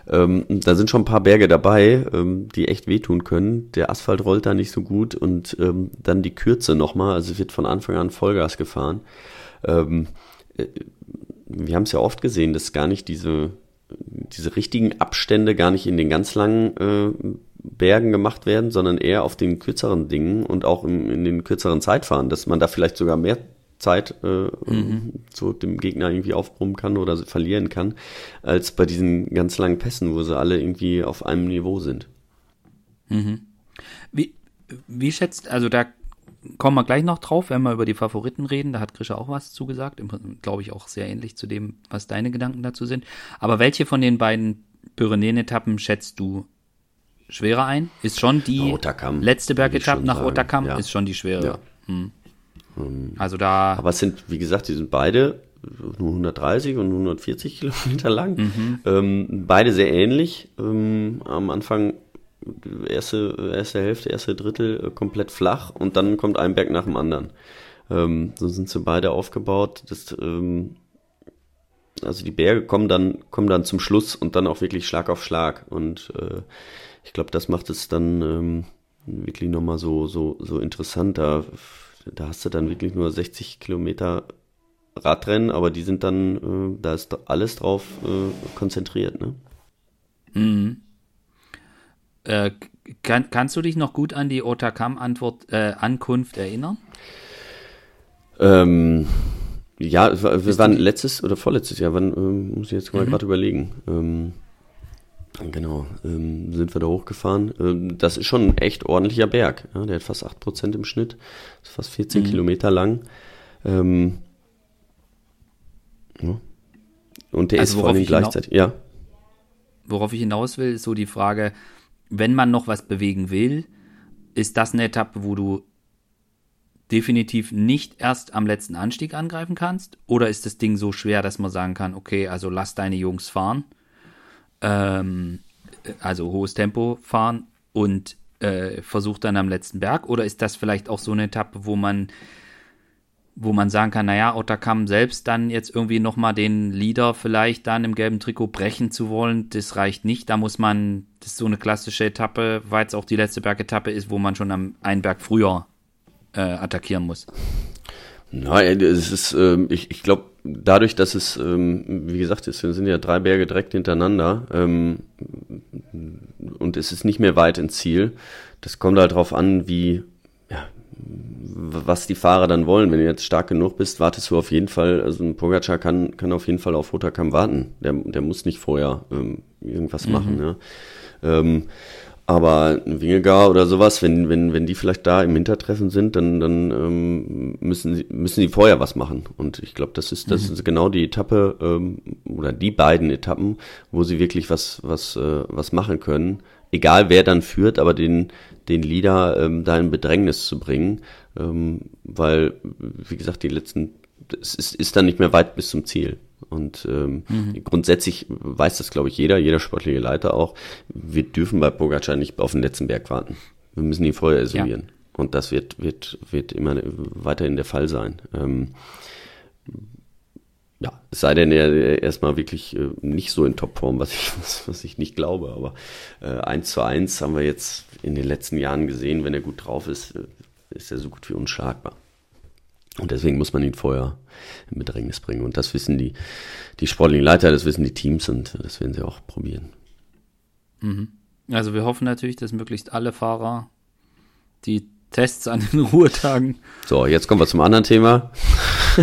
ähm, da sind schon ein paar Berge dabei, ähm, die echt wehtun können. Der Asphalt rollt da nicht so gut und ähm, dann die Kürze nochmal, also wird von Anfang an Vollgas gefahren. Ähm, äh, wir haben es ja oft gesehen, dass gar nicht diese, diese richtigen Abstände gar nicht in den ganz langen äh, Bergen gemacht werden, sondern eher auf den kürzeren Dingen und auch in, in den kürzeren Zeitfahren, dass man da vielleicht sogar mehr Zeit äh, mhm. so dem Gegner irgendwie aufbrummen kann oder verlieren kann, als bei diesen ganz langen Pässen, wo sie alle irgendwie auf einem Niveau sind. Mhm. Wie, wie schätzt, also da kommen wir gleich noch drauf, wenn wir über die Favoriten reden, da hat Grisha auch was zugesagt, glaube ich auch sehr ähnlich zu dem, was deine Gedanken dazu sind. Aber welche von den beiden Pyrenäen-Etappen schätzt du schwerer ein? Ist schon die Otakam, letzte Bergetappe nach Otakam, ja. ist schon die schwere. Ja. Hm. Ähm, also da. Aber es sind, wie gesagt, die sind beide nur 130 und 140 Kilometer lang. Mhm. Ähm, beide sehr ähnlich. Ähm, am Anfang erste, erste Hälfte, erste Drittel äh, komplett flach und dann kommt ein Berg nach dem anderen. Ähm, so sind sie beide aufgebaut. Das, ähm, also die Berge kommen dann, kommen dann zum Schluss und dann auch wirklich Schlag auf Schlag. Und äh, ich glaube, das macht es dann ähm, wirklich nochmal so, so, so interessant. Da da hast du dann wirklich nur 60 Kilometer Radrennen, aber die sind dann, äh, da ist alles drauf äh, konzentriert, ne? Mhm. Äh, kann, kannst du dich noch gut an die Otakam-Antwort, äh, Ankunft erinnern? Ähm, ja, wir, waren letztes oder vorletztes Jahr, wann, ähm, muss ich jetzt mal mhm. gerade überlegen. Ähm, Genau, ähm, sind wir da hochgefahren. Ähm, das ist schon ein echt ordentlicher Berg. Ja, der hat fast 8% im Schnitt, ist fast 14 mhm. Kilometer lang. Ähm, ja. Und der also ist vor allem gleichzeitig, ja. Worauf ich hinaus will, ist so die Frage, wenn man noch was bewegen will, ist das eine Etappe, wo du definitiv nicht erst am letzten Anstieg angreifen kannst? Oder ist das Ding so schwer, dass man sagen kann, okay, also lass deine Jungs fahren? Ähm, also hohes Tempo fahren und äh, versucht dann am letzten Berg? Oder ist das vielleicht auch so eine Etappe, wo man wo man sagen kann, naja, Ottakam selbst dann jetzt irgendwie nochmal den Leader vielleicht dann im gelben Trikot brechen zu wollen, das reicht nicht. Da muss man, das ist so eine klassische Etappe, weil es auch die letzte Bergetappe ist, wo man schon am einen Berg früher äh, attackieren muss. Nein, es ist, ähm, ich, ich glaube, dadurch, dass es, ähm, wie gesagt, es sind ja drei Berge direkt hintereinander ähm, und es ist nicht mehr weit ins Ziel. Das kommt halt drauf an, wie, ja, was die Fahrer dann wollen. Wenn du jetzt stark genug bist, wartest du auf jeden Fall, also ein Pogacar kann, kann auf jeden Fall auf Roterkamp warten. Der, der muss nicht vorher ähm, irgendwas mhm. machen. Ja. Ähm, aber ein Wingegar oder sowas, wenn, wenn, wenn die vielleicht da im Hintertreffen sind, dann, dann ähm, müssen, sie, müssen sie vorher was machen. Und ich glaube, das ist, das mhm. ist genau die Etappe ähm, oder die beiden Etappen, wo sie wirklich was, was, äh, was machen können. Egal wer dann führt, aber den, den Leader ähm, da in Bedrängnis zu bringen. Ähm, weil, wie gesagt, die letzten, es ist, ist dann nicht mehr weit bis zum Ziel. Und ähm, mhm. grundsätzlich weiß das, glaube ich, jeder, jeder sportliche Leiter auch. Wir dürfen bei Pogacar nicht auf den letzten Berg warten. Wir müssen ihn vorher isolieren. Ja. Und das wird, wird, wird immer weiterhin der Fall sein. Ähm, ja, es sei denn, er erstmal wirklich äh, nicht so in Topform, was ich, was, was ich nicht glaube, aber äh, 1 zu 1 haben wir jetzt in den letzten Jahren gesehen, wenn er gut drauf ist, äh, ist er so gut wie unschlagbar. Und deswegen muss man ihn vorher in Bedrängnis bringen. Und das wissen die, die sportlichen Leiter, das wissen die Teams und das werden sie auch probieren. Mhm. Also wir hoffen natürlich, dass möglichst alle Fahrer die Tests an den Ruhetagen. So, jetzt kommen wir zum anderen Thema.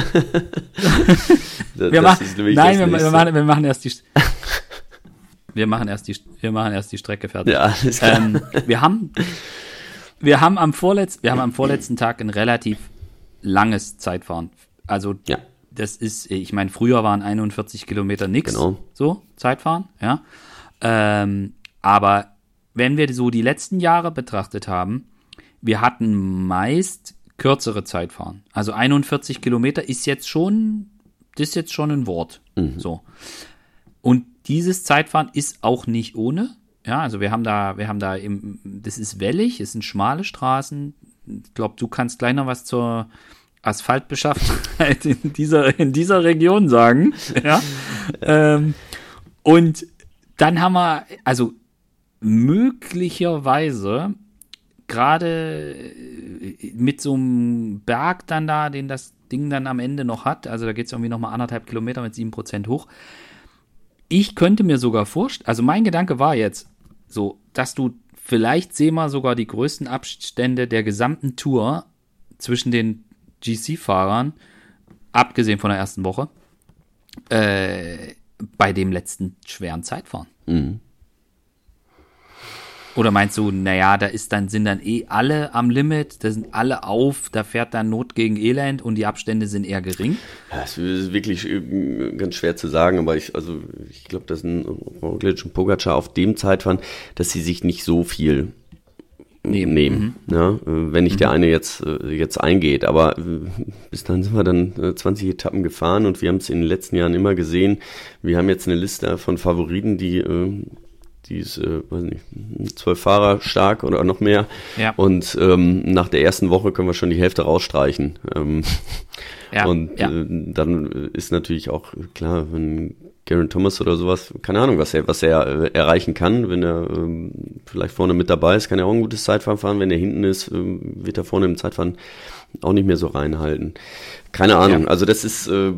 wir machen, nein, wir, wir, machen, wir machen erst die. Wir machen erst die, wir machen erst die Strecke fertig. Ja, ähm, wir haben, wir haben am vorletzten, wir haben am vorletzten Tag ein relativ langes Zeitfahren. Also Ja. das ist, ich meine, früher waren 41 Kilometer nix, Genau. so Zeitfahren, ja. Ähm, aber wenn wir so die letzten Jahre betrachtet haben, wir hatten meist kürzere Zeitfahren. Also 41 Kilometer ist jetzt schon, das ist jetzt schon ein Wort. So. Und dieses Zeitfahren ist auch nicht ohne. Ja, also wir haben da, wir haben da im, das ist wellig, es sind schmale Straßen. Ich glaube, du kannst gleich noch was zur Asphaltbeschaffenheit in dieser, in dieser Region sagen. Ja. ähm, und dann haben wir, also möglicherweise gerade äh, mit so einem Berg dann da, den das Ding dann am Ende noch hat, also da geht es irgendwie nochmal anderthalb Kilometer mit sieben Prozent hoch. Ich könnte mir sogar vorstellen, also mein Gedanke war jetzt so, dass du vielleicht sehen wir sogar die größten Abstände der gesamten Tour zwischen den GC-Fahrern, abgesehen von der ersten Woche, äh, bei dem letzten schweren Zeitfahren. Mhm. Oder meinst du, naja, da ist dann, sind dann eh alle am Limit, da sind alle auf, da fährt dann Not gegen Elend und die Abstände sind eher gering? Ja, es ist wirklich äh, ganz schwer zu sagen, aber ich, also ich glaube, dass ein Roglic und Pogacar auf dem Zeitfahren, dass sie sich nicht so viel Nehmen. nehmen. Ja, äh, wenn nicht der eine jetzt, äh, jetzt eingeht. Aber äh, bis dann sind wir dann äh, 20 Etappen gefahren und wir haben es in den letzten Jahren immer gesehen. Wir haben jetzt eine Liste von Favoriten, die, äh, die ist, äh, weiß nicht, zwölf Fahrer stark oder noch mehr. Ja. Und ähm, nach der ersten Woche können wir schon die Hälfte rausstreichen. Ähm, Ja, und ja. äh, dann ist natürlich auch klar, wenn Garen Thomas oder sowas, keine Ahnung, was er, was er äh, erreichen kann, wenn er ähm, vielleicht vorne mit dabei ist, kann er auch ein gutes Zeitfahren fahren. Wenn er hinten ist, ähm, wird er vorne im Zeitfahren auch nicht mehr so reinhalten. Keine Ahnung. Ja. Also das ist, äh,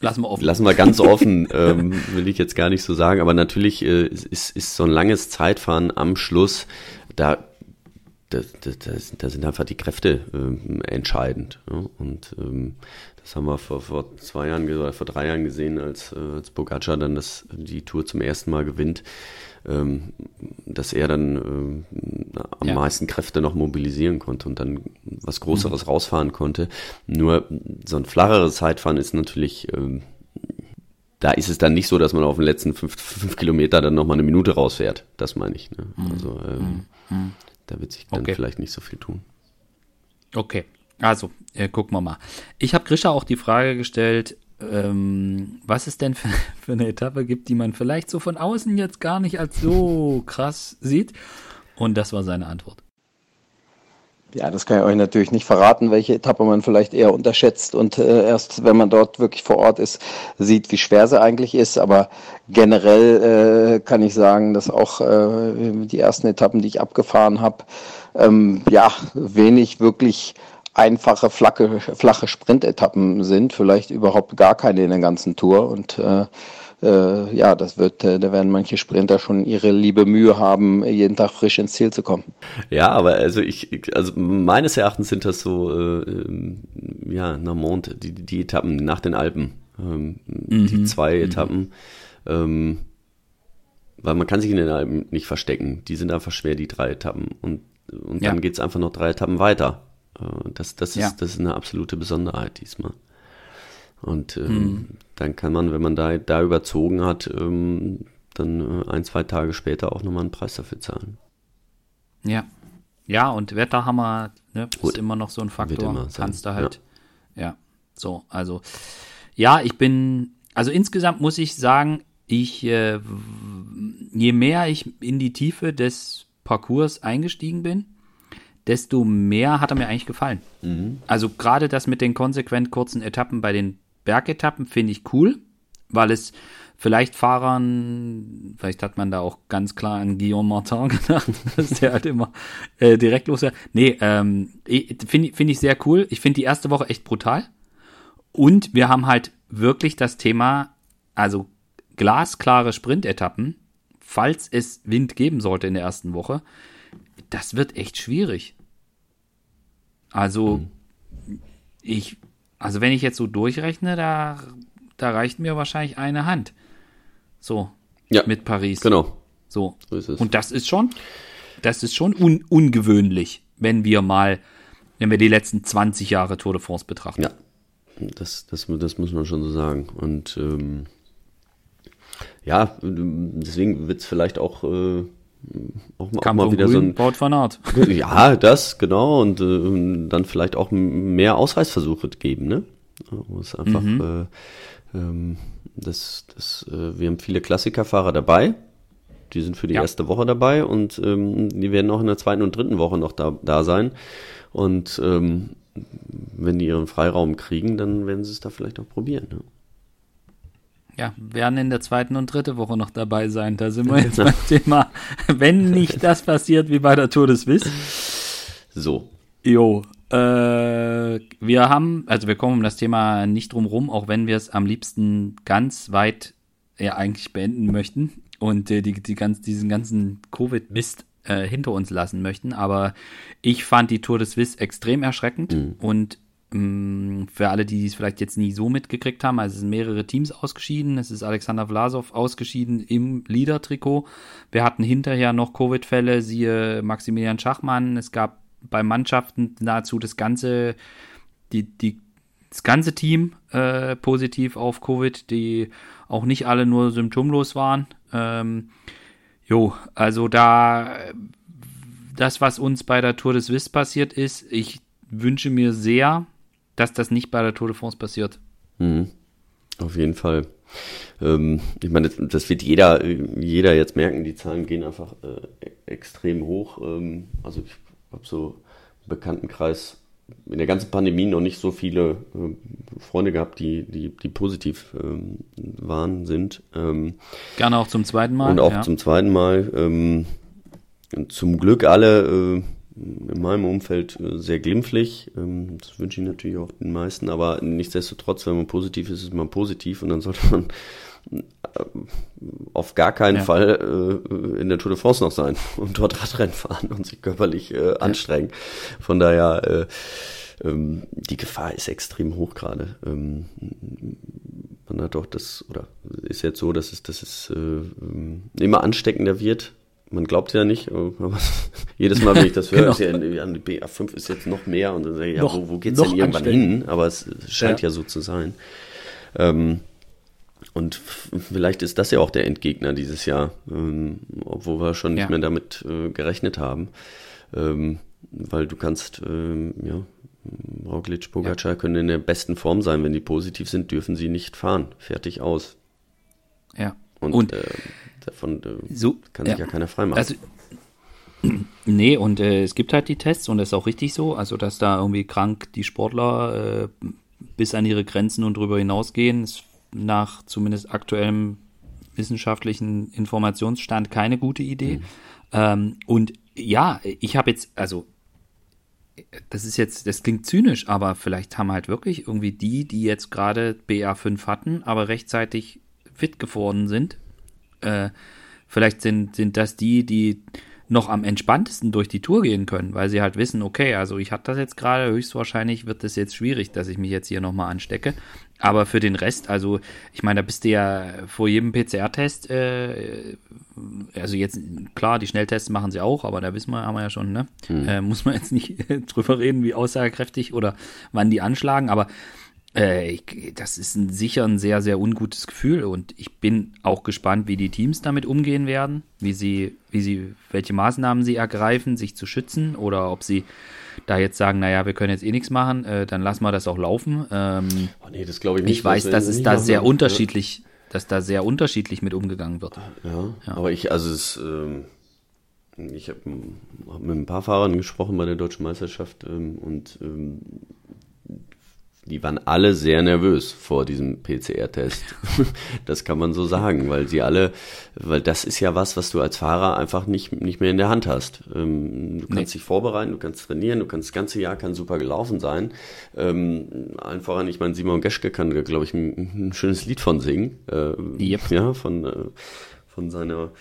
Lassen wir offen. lassen wir ganz offen, ähm, will ich jetzt gar nicht so sagen, aber natürlich äh, ist, ist so ein langes Zeitfahren am Schluss, da, da, da, da, sind, einfach die Kräfte ähm, entscheidend. Ja? Und ähm, das haben wir vor, vor zwei Jahren oder vor drei Jahren gesehen, als, äh, als Pogacar dann das, die Tour zum ersten Mal gewinnt, ähm, dass er dann ähm, am Ja. meisten Kräfte noch mobilisieren konnte und dann was Größeres rausfahren konnte. Nur so ein flacheres Zeitfahren ist natürlich ähm, da ist es dann nicht so, dass man auf den letzten fünf, fünf Kilometer dann nochmal eine Minute rausfährt. Das meine ich. Ne? Also ähm, da wird sich dann Okay. vielleicht nicht so viel tun. Okay, also äh, gucken wir mal. Ich habe Grisha auch die Frage gestellt, ähm, was es denn für, für eine Etappe gibt, die man vielleicht so von außen jetzt gar nicht als so krass sieht. Und das war seine Antwort. Ja, das kann ich euch natürlich nicht verraten, welche Etappe man vielleicht eher unterschätzt und äh, erst, wenn man dort wirklich vor Ort ist, sieht, wie schwer sie eigentlich ist. Aber generell äh, kann ich sagen, dass auch äh, die ersten Etappen, die ich abgefahren habe, ähm, ja, wenig wirklich einfache, flache, flache Sprintetappen sind. Vielleicht überhaupt gar keine in der ganzen Tour. Und äh, äh, ja, das wird, äh, da werden manche Sprinter schon ihre liebe Mühe haben, jeden Tag frisch ins Ziel zu kommen. Ja, aber also ich, also meines Erachtens sind das so, äh, ja, Namont, die, die Etappen nach den Alpen, ähm, die zwei Etappen, ähm, weil man kann sich in den Alpen nicht verstecken. Die sind einfach schwer, die drei Etappen. Und, und Ja. dann geht's einfach noch drei Etappen weiter. Äh, das, das, ist, Ja. das ist eine absolute Besonderheit diesmal. Und ähm, dann kann man, wenn man da, da überzogen hat, ähm, dann äh, ein, zwei Tage später auch nochmal einen Preis dafür zahlen. Ja. Ja, und Wetterhammer ne, Gut. ist immer noch so ein Faktor. immer Kannst du halt. Ja. So, also. Ja, ich bin. Also insgesamt muss ich sagen, ich, äh, je mehr ich in die Tiefe des Parcours eingestiegen bin, desto mehr hat er mir eigentlich gefallen. Also gerade das mit den konsequent kurzen Etappen bei den Bergetappen finde ich cool, weil es vielleicht Fahrern, vielleicht hat man da auch ganz klar an Guillaume Martin gedacht, dass der halt immer äh, direkt los wäre. Nee, ähm, finde ich- finde ich sehr cool. Ich finde die erste Woche echt brutal. Und wir haben halt wirklich das Thema, also glasklare Sprintetappen, falls es Wind geben sollte in der ersten Woche, das wird echt schwierig. Also, ich, also wenn ich jetzt so durchrechne, da, da reicht mir wahrscheinlich eine Hand. So, Ja, mit Paris. genau. So. So ist es. Und das ist schon, das ist schon un ungewöhnlich, wenn wir mal, wenn wir die letzten 20 Jahre Tour de France betrachten. Ja, das, das, das muss man schon so sagen. Und ähm, ja, deswegen wird es vielleicht auch, äh, auch, auch mal wieder Grün, so ein. Baut Art. Ja, das, genau. Und äh, dann vielleicht auch mehr Ausreißversuche geben, ne? Wo es einfach, mhm. äh, ähm, das, das, äh, wir haben viele Klassikerfahrer dabei. Die sind für die ja. erste Woche dabei und ähm, die werden auch in der zweiten und dritten Woche noch da, da sein. Und ähm, wenn die ihren Freiraum kriegen, dann werden sie es da vielleicht auch probieren. Ne? Ja, werden in der zweiten und dritten Woche noch dabei sein. Da sind wir jetzt beim Thema, wenn nicht das passiert wie bei der Tour des Wiss. So. Jo, äh, wir haben, also wir kommen um das Thema nicht drum rum, auch wenn wir es am liebsten ganz weit ja eigentlich beenden möchten und äh, die, die ganz, diesen ganzen Covid-Mist äh, hinter uns lassen möchten. Aber ich fand die Tour des Wiss extrem erschreckend mhm. und für alle, die es vielleicht jetzt nie so mitgekriegt haben, also es sind mehrere Teams ausgeschieden. Es ist Alexander Vlasov ausgeschieden im Leader-Trikot. Wir hatten hinterher noch Covid-Fälle, siehe Maximilian Schachmann. Es gab bei Mannschaften nahezu das ganze, die, die, das ganze Team äh, positiv auf Covid, die auch nicht alle nur symptomlos waren. Ähm, Jo, also da das, was uns bei der Tour des Wiss passiert ist, ich wünsche mir sehr, dass das nicht bei der Tour de France passiert. Mhm. Auf jeden Fall. Ähm, ich meine, das wird jeder, jeder jetzt merken, die Zahlen gehen einfach äh, extrem hoch. Ähm, also ich habe so im Bekanntenkreis in der ganzen Pandemie noch nicht so viele äh, Freunde gehabt, die, die, die positiv ähm, waren, sind. Ähm, Gerne auch zum zweiten Mal. Und auch ja. zum zweiten Mal. Ähm, zum Glück alle äh, in meinem Umfeld äh, sehr glimpflich. Ähm, das wünsche ich natürlich auch den meisten, aber nichtsdestotrotz, wenn man positiv ist, ist man positiv und dann sollte man äh, auf gar keinen ja. Fall äh, in der Tour de France noch sein und dort Radrennen fahren und sich körperlich anstrengen. Von daher, äh, ähm, die Gefahr ist extrem hoch gerade. Ähm, man hat doch das, oder ist jetzt so, dass es, dass es immer ansteckender wird. Man glaubt ja nicht, aber jedes Mal, wenn ich das höre, genau. ist ja an die BA5 ist jetzt noch mehr und dann sage ich, ja, noch, wo, wo geht's denn irgendwann hin? Aber es scheint ja, ja so zu sein. Ähm, und vielleicht ist das ja auch der Endgegner dieses Jahr, ähm, obwohl wir schon nicht ja. mehr damit äh, gerechnet haben. Ähm, weil du kannst, ähm, ja, Roglic, Pogacar ja. können in der besten Form sein. Wenn die positiv sind, dürfen sie nicht fahren. Fertig aus. Ja. Und, und äh, davon äh, so, kann sich ja. ja keiner freimachen. Also, nee, und äh, es gibt halt die Tests und das ist auch richtig so, also dass da irgendwie krank die Sportler äh, bis an ihre Grenzen und drüber hinausgehen. Es nach zumindest aktuellem wissenschaftlichen Informationsstand keine gute Idee. Mhm. Ähm, und ja, ich habe jetzt, also das ist jetzt, das klingt zynisch, aber vielleicht haben halt wirklich irgendwie die, die jetzt gerade BA5 hatten, aber rechtzeitig fit geworden sind. Äh, vielleicht sind, sind das die, die noch am entspanntesten durch die Tour gehen können, weil sie halt wissen, okay, also ich hatte das jetzt gerade, höchstwahrscheinlich wird das jetzt schwierig, dass ich mich jetzt hier nochmal anstecke. Aber für den Rest, also ich meine, da bist du ja vor jedem PCR-Test, äh, also jetzt, klar, die Schnelltests machen sie auch, aber da wissen wir, haben wir ja schon, ne? Mhm. Äh, muss man jetzt nicht drüber reden, wie aussagekräftig oder wann die anschlagen, aber äh, ich, das ist ein, sicher ein sehr, sehr ungutes Gefühl und ich bin auch gespannt, wie die Teams damit umgehen werden, wie sie, wie sie, welche Maßnahmen sie ergreifen, sich zu schützen oder ob sie da jetzt sagen, naja, wir können jetzt eh nichts machen, äh, dann lassen wir das auch laufen. Ähm, oh nee, das glaube ich nicht. Ich weiß, dass es da sehr unterschiedlich, ja. dass da sehr unterschiedlich mit umgegangen wird. Ja, ja. aber ich, also es, ähm, ich habe hab mit ein paar Fahrern gesprochen bei der deutschen Meisterschaft ähm, und ähm, die waren alle sehr nervös vor diesem PCR-Test. das kann man so sagen, weil sie alle, weil das ist ja was, was du als Fahrer einfach nicht, nicht mehr in der Hand hast. Ähm, du kannst nee. dich vorbereiten, du kannst trainieren, du kannst das ganze Jahr kann super gelaufen sein. Ähm, voran, ich meine, Simon Geschke kann, glaube ich, ein, ein, schönes Lied von singen. Äh, yep. Ja, von, äh, von seiner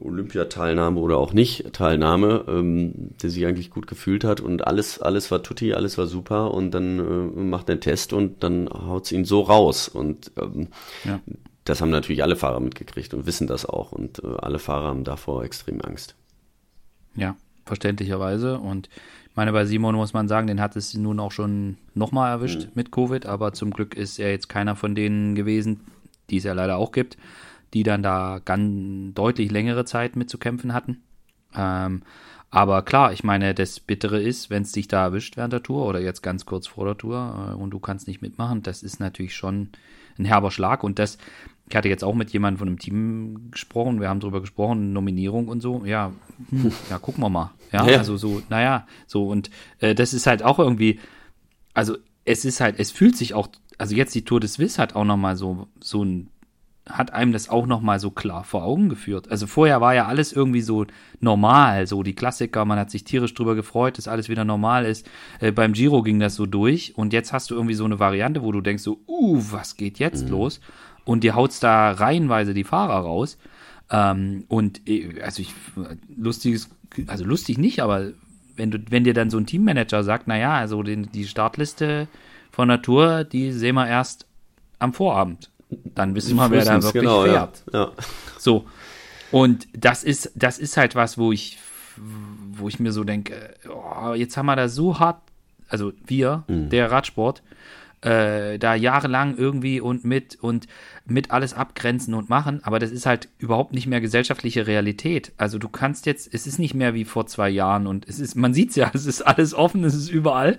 Olympiateilnahme oder auch nicht Teilnahme, ähm, der sich eigentlich gut gefühlt hat und alles, alles war tutti, alles war super und dann äh, macht er einen Test und dann haut es ihn so raus und ähm, ja. das haben natürlich alle Fahrer mitgekriegt und wissen das auch und äh, alle Fahrer haben davor extrem Angst. Ja, verständlicherweise. Und ich meine, bei Simon muss man sagen, den hat es nun auch schon nochmal erwischt mhm. mit Covid, aber zum Glück ist er jetzt keiner von denen gewesen, die es ja leider auch gibt, die dann da ganz deutlich längere Zeit mitzukämpfen hatten. Ähm, aber klar, ich meine, das Bittere ist, wenn es dich da erwischt während der Tour oder jetzt ganz kurz vor der Tour äh, und du kannst nicht mitmachen, das ist natürlich schon ein herber Schlag. Und das, ich hatte jetzt auch mit jemandem von einem Team gesprochen, wir haben darüber gesprochen, Nominierung und so. Ja, hm, ja, gucken wir mal. Ja, ja. also so, naja, so und äh, das ist halt auch irgendwie, also es ist halt, es fühlt sich auch, also jetzt die Tour des Swiss hat auch nochmal so, so ein hat einem das auch nochmal so klar vor Augen geführt. Also vorher war ja alles irgendwie so normal, so die Klassiker, man hat sich tierisch drüber gefreut, dass alles wieder normal ist. Äh, beim Giro ging das so durch und jetzt hast du irgendwie so eine Variante, wo du denkst so, uh, was geht jetzt mhm. los? Und dir haut's da reihenweise die Fahrer raus. Ähm, und äh, also ich, lustiges, also lustig nicht, aber wenn du, wenn dir dann so ein Teammanager sagt, naja, also den, die Startliste von Natur, die sehen wir erst am Vorabend dann wissen wir, wer da wirklich genau, fährt. Ja. ja. So. Und das ist, das ist halt was, wo ich, wo ich mir so denke, oh, jetzt haben wir da so hart, also wir, mhm. der Radsport, äh, da jahrelang irgendwie und mit und mit alles abgrenzen und machen, aber das ist halt überhaupt nicht mehr gesellschaftliche Realität. Also du kannst jetzt, es ist nicht mehr wie vor zwei Jahren und es ist, man sieht es ja, es ist alles offen, es ist überall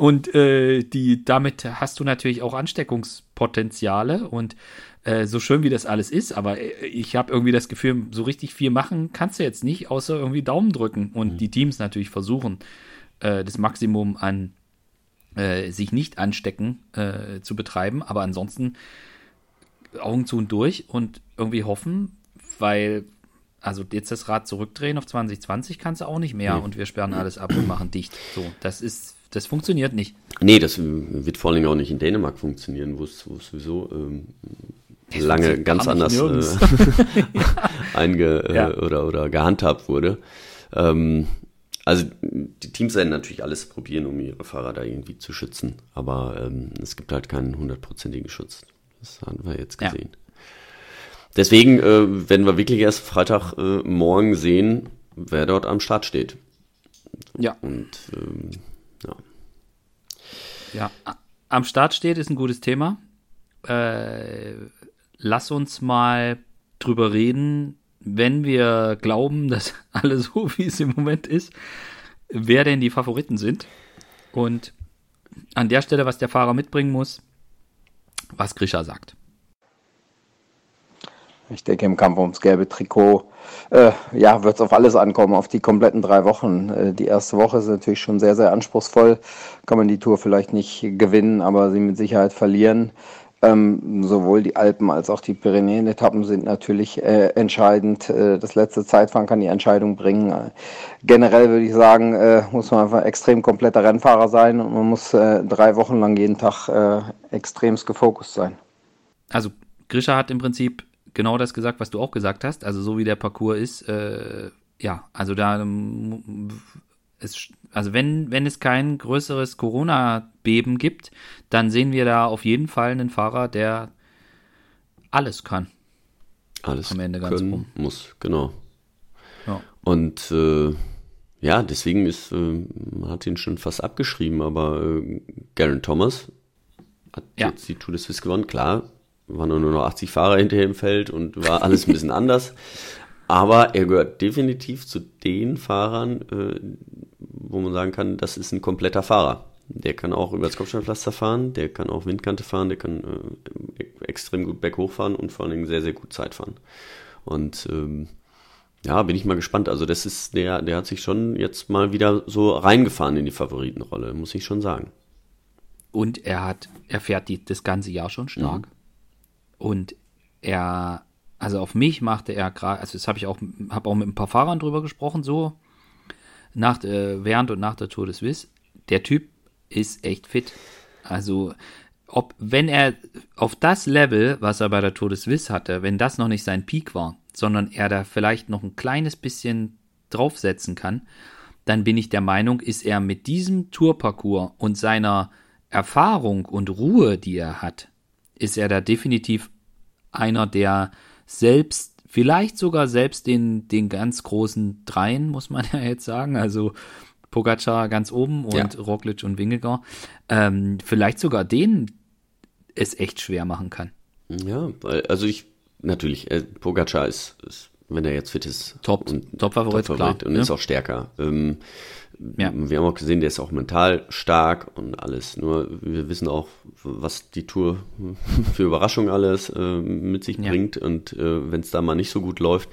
und äh, die, damit hast du natürlich auch Ansteckungspotenziale und äh, so schön wie das alles ist, aber äh, ich habe irgendwie das Gefühl, so richtig viel machen kannst du jetzt nicht, außer irgendwie Daumen drücken und mhm. die Teams natürlich versuchen, äh, das Maximum an äh, sich nicht anstecken äh, zu betreiben, aber ansonsten Augen zu und durch und irgendwie hoffen, weil also jetzt das Rad zurückdrehen auf 2020 kannst du auch nicht mehr nee. und wir sperren alles ab und machen dicht. So, das ist das funktioniert nicht. Nee, das wird vor allem auch nicht in Dänemark funktionieren, wo es sowieso ähm, lange ganz anders äh, einge äh, ja. oder, oder gehandhabt wurde. Ähm, also die Teams werden natürlich alles probieren, um ihre Fahrer da irgendwie zu schützen, aber ähm, es gibt halt keinen hundertprozentigen Schutz. Das haben wir jetzt gesehen. Ja. Deswegen äh, werden wir wirklich erst Freitag äh, sehen, wer dort am Start steht. Ja. Und ähm, ja. Am Start steht, ist ein gutes Thema. Äh, lass uns mal drüber reden, wenn wir glauben, dass alles so, wie es im Moment ist, wer denn die Favoriten sind. Und an der Stelle, was der Fahrer mitbringen muss, was Grisha sagt. Ich denke, im Kampf ums gelbe Trikot äh, ja, wird es auf alles ankommen, auf die kompletten drei Wochen. Äh, die erste Woche ist natürlich schon sehr, sehr anspruchsvoll. Kann man die Tour vielleicht nicht gewinnen, aber sie mit Sicherheit verlieren. Ähm, sowohl die Alpen als auch die Pyrenäen-Etappen sind natürlich äh, entscheidend. Äh, das letzte Zeitfahren kann die Entscheidung bringen. Äh, generell würde ich sagen, äh, muss man einfach extrem kompletter Rennfahrer sein und man muss drei Wochen lang jeden Tag extremst gefokust sein. Also Grisha hat im Prinzip genau das gesagt, was du auch gesagt hast. Also so wie der Parcours ist, äh, ja, also da es, also wenn, wenn es kein größeres Corona-Beben gibt, dann sehen wir da auf jeden Fall einen Fahrer, der alles kann. Alles am Ende ganz können rum. muss, genau. Ja. Und äh, ja, deswegen ist, äh, man hat ihn schon fast abgeschrieben, aber äh, Garen Thomas hat ja. jetzt die Tour de Suisse gewonnen. Klar, waren nur noch 80 Fahrer hinter im Feld und war alles ein bisschen anders. Aber er gehört definitiv zu den Fahrern, äh, wo man sagen kann, das ist ein kompletter Fahrer. Der kann auch über das Kopfsteinpflaster fahren, der kann auch Windkante fahren, der kann äh, extrem gut berghoch fahren und vor allen Dingen sehr, sehr gut Zeit fahren. Und ähm, ja, bin ich mal gespannt. Also das ist, der, der hat sich schon jetzt mal wieder so reingefahren in die Favoritenrolle, muss ich schon sagen. Und er hat, er fährt die, das ganze Jahr schon stark. Mhm. Und er, also auf mich machte er gerade, also das habe ich auch, habe auch mit ein paar Fahrern drüber gesprochen, so nach, äh, während und nach der Tour des Swiss. Der Typ ist echt fit. Also, ob, wenn er auf das Level, was er bei der Tour des Swiss hatte, wenn das noch nicht sein Peak war, sondern er da vielleicht noch ein kleines bisschen draufsetzen kann, dann bin ich der Meinung, ist er mit diesem Tourparcours und seiner Erfahrung und Ruhe, die er hat, ist er da definitiv einer, der selbst vielleicht sogar selbst den, den ganz großen Dreien, muss man ja jetzt sagen. Also Pogacar ganz oben und ja. Roglic und Wingegar. Ähm, vielleicht sogar denen es echt schwer machen kann. Ja, also ich, natürlich, äh, Pogacar ist, ist, wenn er jetzt fit ist, Top, Top-Favorit, Top klar. Und ja. ist auch stärker. Ähm, ja. Wir haben auch gesehen, der ist auch mental stark und alles. Nur wir wissen auch, was die Tour für Überraschungen alles äh, mit sich ja. bringt. Und äh, wenn es da mal nicht so gut läuft,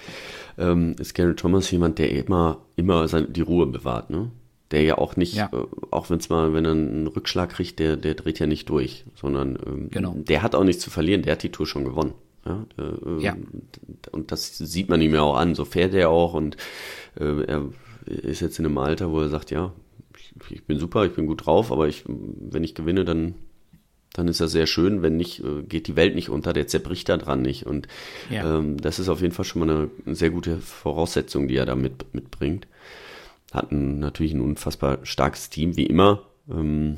ähm, ist Gary Thomas jemand, der immer, immer seine, die Ruhe bewahrt. Ne? Der ja auch nicht, ja. Äh, auch wenn es mal, wenn er einen Rückschlag kriegt, der, der dreht ja nicht durch, sondern ähm, genau. der hat auch nichts zu verlieren. Der hat die Tour schon gewonnen. Ja, äh, ja. Und das sieht man ihm ja auch an. So fährt er auch und äh, er ist jetzt in einem Alter, wo er sagt, ja, ich, ich bin super, ich bin gut drauf, aber ich, wenn ich gewinne, dann, dann ist das sehr schön. Wenn nicht, äh, geht die Welt nicht unter, der zerbricht da dran nicht. Und ja. ähm, das ist auf jeden Fall schon mal eine, sehr gute Voraussetzung, die er da mit, mitbringt. Hat ein, natürlich ein unfassbar starkes Team, wie immer. Ähm,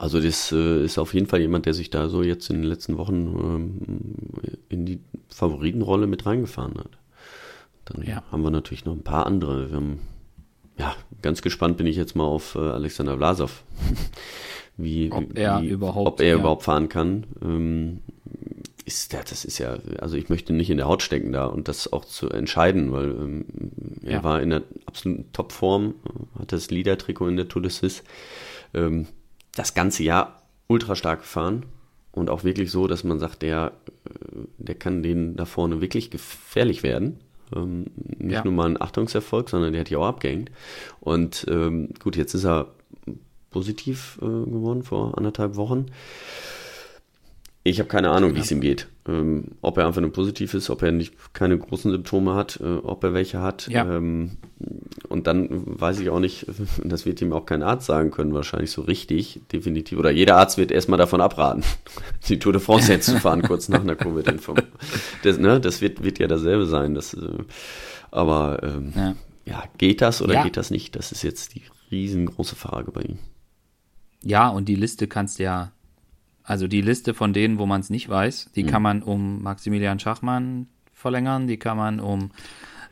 also das äh, ist auf jeden Fall jemand, der sich da so jetzt in den letzten Wochen ähm, in die Favoritenrolle mit reingefahren hat. Dann ja. haben wir natürlich noch ein paar andere. Wir haben, ja, ganz gespannt bin ich jetzt mal auf äh, Alexander Vlasov. wie, ob er, wie, überhaupt, ob er ja. überhaupt fahren kann. Ähm, ist der, das ist ja, also ich möchte nicht in der Haut stecken da und das auch zu entscheiden, weil ähm, er ja. war in der absoluten Topform, hatte das Leader-Trikot in der Tour de Suisse. Ähm, das ganze Jahr ultra stark gefahren und auch wirklich so, dass man sagt, der, äh, der kann denen da vorne wirklich gefährlich werden. Ähm, nicht ja. nur mal ein Achtungserfolg, sondern der hat ja auch abgehängt. Und ähm, gut, jetzt ist er positiv äh, geworden vor anderthalb Wochen. Ich habe keine Ahnung, wie es ihm geht. Ähm, ob er einfach nur positiv ist, ob er nicht keine großen Symptome hat, äh, ob er welche hat. Ja. Ähm, und dann weiß ich auch nicht, das wird ihm auch kein Arzt sagen können, wahrscheinlich so richtig, definitiv. Oder jeder Arzt wird erstmal davon abraten, die Tour de France jetzt zu fahren, kurz nach einer Covid-Info. Das, ne, das wird, wird ja dasselbe sein. Das, äh, aber ähm, ja. ja. geht das oder ja. geht das nicht? Das ist jetzt die riesengroße Frage bei ihm. Ja, und die Liste kannst du ja also die Liste von denen, wo man es nicht weiß, die mhm. kann man um Maximilian Schachmann verlängern, die kann man um,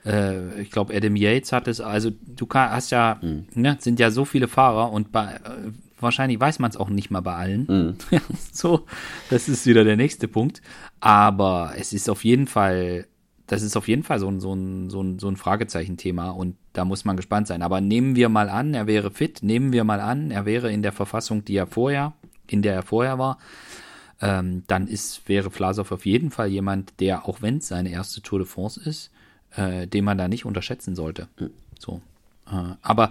äh, ich glaube, Adam Yates hat es, also du kann, hast ja, mhm. ne, sind ja so viele Fahrer und bei, äh, wahrscheinlich weiß man es auch nicht mal bei allen. Mhm. so, das ist wieder der nächste Punkt. Aber es ist auf jeden Fall, das ist auf jeden Fall so ein, so ein, so ein, so ein Fragezeichen-Thema und da muss man gespannt sein. Aber nehmen wir mal an, er wäre fit, nehmen wir mal an, er wäre in der Verfassung, die er vorher in der er vorher war, ähm, dann ist, wäre Vlasov auf jeden Fall jemand, der, auch wenn es seine erste Tour de France ist, äh, den man da nicht unterschätzen sollte. So. Äh, aber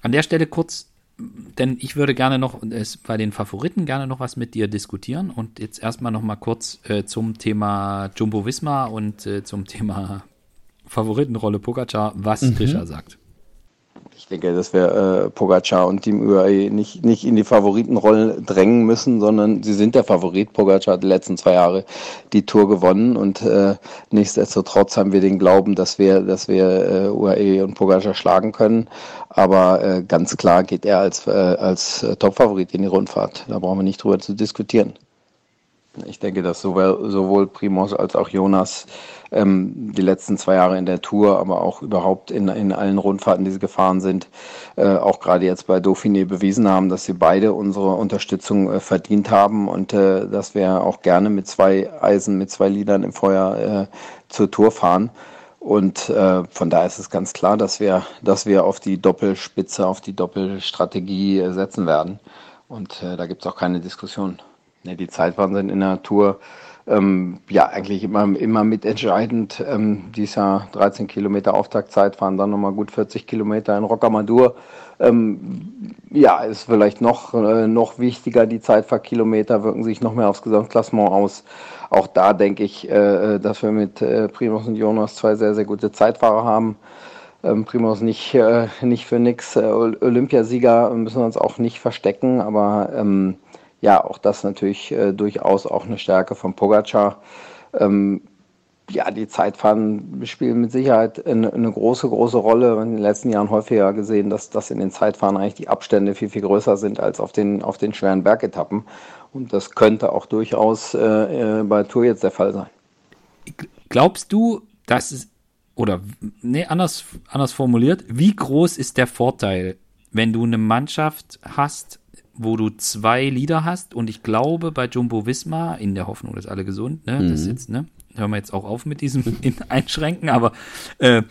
an der Stelle kurz, denn ich würde gerne noch es bei den Favoriten gerne noch was mit dir diskutieren und jetzt erstmal noch mal kurz äh, zum Thema Jumbo Visma und äh, zum Thema Favoritenrolle Pogacar, was mhm. Krischer sagt. Ich denke, dass wir äh, Pogacar und Team UAE nicht, nicht in die Favoritenrollen drängen müssen, sondern sie sind der Favorit. Pogacar hat die letzten zwei Jahre die Tour gewonnen und äh, nichtsdestotrotz haben wir den Glauben, dass wir, dass wir äh, UAE und Pogacar schlagen können. Aber äh, ganz klar geht er als, äh, als Topfavorit in die Rundfahrt. Da brauchen wir nicht drüber zu diskutieren. Ich denke, dass sowohl, sowohl Primos als auch Jonas ähm, die letzten zwei Jahre in der Tour, aber auch überhaupt in, in allen Rundfahrten, die sie gefahren sind, äh, auch gerade jetzt bei Dauphiné bewiesen haben, dass sie beide unsere Unterstützung äh, verdient haben und äh, dass wir auch gerne mit zwei Eisen, mit zwei Liedern im Feuer äh, zur Tour fahren. Und äh, von daher ist es ganz klar, dass wir, dass wir auf die Doppelspitze, auf die Doppelstrategie äh, setzen werden. Und äh, da gibt es auch keine Diskussion. Ne, die Zeitwahnsinn in der Tour, ähm, ja, eigentlich immer, immer mitentscheidend. Ähm, dies Jahr 13 Kilometer Auftaktzeit, fahren dann nochmal gut 40 Kilometer in Rocamadour. Ähm, ja, ist vielleicht noch, äh, noch wichtiger, die Zeitfahrkilometer wirken sich noch mehr aufs Gesamtklassement aus. Auch da denke ich, äh, dass wir mit äh, Primus und Jonas zwei sehr, sehr gute Zeitfahrer haben. Ähm, Primus nicht, äh, nicht für nix. Äh, Olympiasieger müssen wir uns auch nicht verstecken, aber ähm, ja, auch das natürlich äh, durchaus auch eine Stärke von Pogacar. Ähm, ja, die Zeitfahren spielen mit Sicherheit eine, eine, große, große Rolle. In den letzten Jahren häufiger gesehen, dass, dass in den Zeitfahren eigentlich die Abstände viel, viel größer sind als auf den, auf den schweren Bergetappen. Und das könnte auch durchaus äh, äh bei Tour jetzt der Fall sein. glaubst du, dass es, oder, nee, anders, anders formuliert, wie groß ist der Vorteil, wenn du eine Mannschaft hast, wo du zwei Lieder hast und ich glaube bei Jumbo Visma, in der Hoffnung, dass alle gesund, ne, mhm. das jetzt, ne, hören wir jetzt auch auf mit diesem Einschränken, aber äh,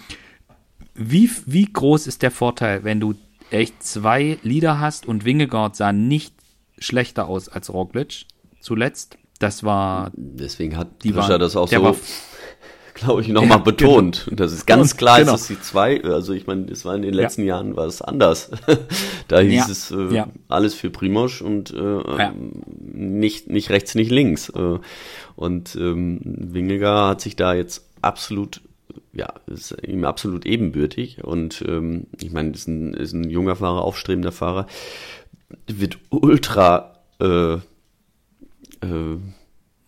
wie, wie groß ist der Vorteil, wenn du echt zwei Lieder hast und Wingegaard sah nicht schlechter aus als Roglic zuletzt. Das war. Deswegen hat die Prischer das auch so, glaube ich, nochmal ja, betont. Genau. Das ist ganz klar, genau. dass die zwei, also ich meine, es war in den letzten ja. Jahren war es anders. da hieß ja. es äh, alles für Primosch und äh, nicht, nicht rechts, nicht links. Äh, und ähm, Wingegar hat sich da jetzt absolut ja, ist ihm absolut ebenbürtig. Und ähm, ich meine, ist ein, ist ein junger Fahrer, aufstrebender Fahrer, wird ultra äh, äh,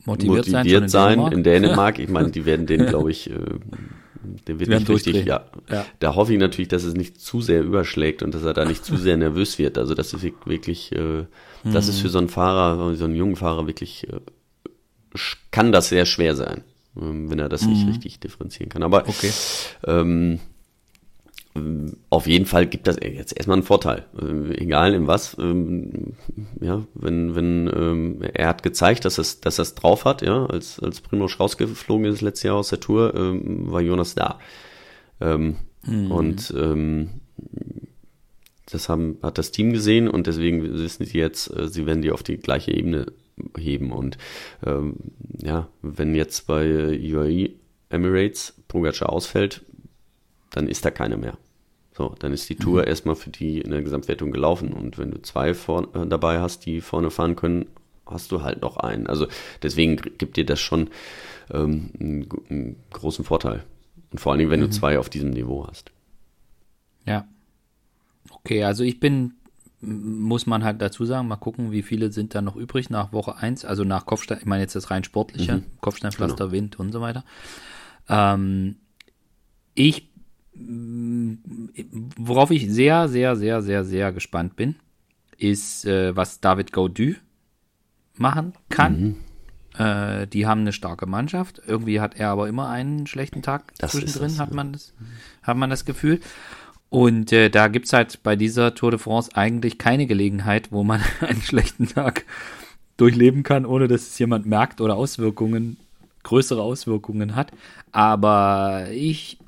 motiviert, motiviert sein, in, in Dänemark. Ich meine, die werden den, glaube ich, äh, der wird nicht richtig, ja, ja. Da hoffe ich natürlich, dass es nicht zu sehr überschlägt und dass er da nicht zu sehr nervös wird. Also das ist wirklich, äh, das ist hm. für so einen Fahrer, so einen jungen Fahrer wirklich, äh, kann das sehr schwer sein. Ähm, wenn er das mhm. nicht richtig differenzieren kann. Aber okay. ähm, auf jeden Fall gibt das jetzt erstmal einen Vorteil, äh, egal in was. Ähm, ja, wenn wenn ähm, er hat gezeigt, dass es dass es drauf hat, ja, als als Primoz rausgeflogen ist letztes Jahr aus der Tour, ähm, war Jonas da. Mhm. Und das haben, hat das Team gesehen und deswegen wissen sie jetzt, äh, sie werden die auf die gleiche Ebene heben. Und ja, wenn jetzt bei UAE Emirates Pogacar ausfällt, dann ist da keine mehr. So, dann ist die Tour mhm. erstmal für die in der Gesamtwertung gelaufen. Und wenn du zwei vor, äh, dabei hast, die vorne fahren können, hast du halt noch einen. Also deswegen gibt dir das schon ähm, einen, einen, großen Vorteil. Und vor allen Dingen, wenn mhm. du zwei auf diesem Niveau hast. Ja. Okay, also ich bin muss man halt dazu sagen, mal gucken, wie viele sind da noch übrig nach Woche 1, also nach Kopfstein, ich meine jetzt das rein sportliche, mhm. Kopfsteinpflaster, genau. Wind und so weiter. Ähm, ich, worauf ich sehr, sehr, sehr, sehr, sehr gespannt bin, ist, äh, was David Gaudu machen kann. Mhm. Äh, die haben eine starke Mannschaft. Irgendwie hat er aber immer einen schlechten Tag das zwischendrin, das, hat man das, hat man das Gefühl. Und äh, da gibt's halt bei dieser Tour de France eigentlich keine Gelegenheit, wo man einen schlechten Tag durchleben kann, ohne dass es jemand merkt oder Auswirkungen, größere Auswirkungen hat. Aber ich,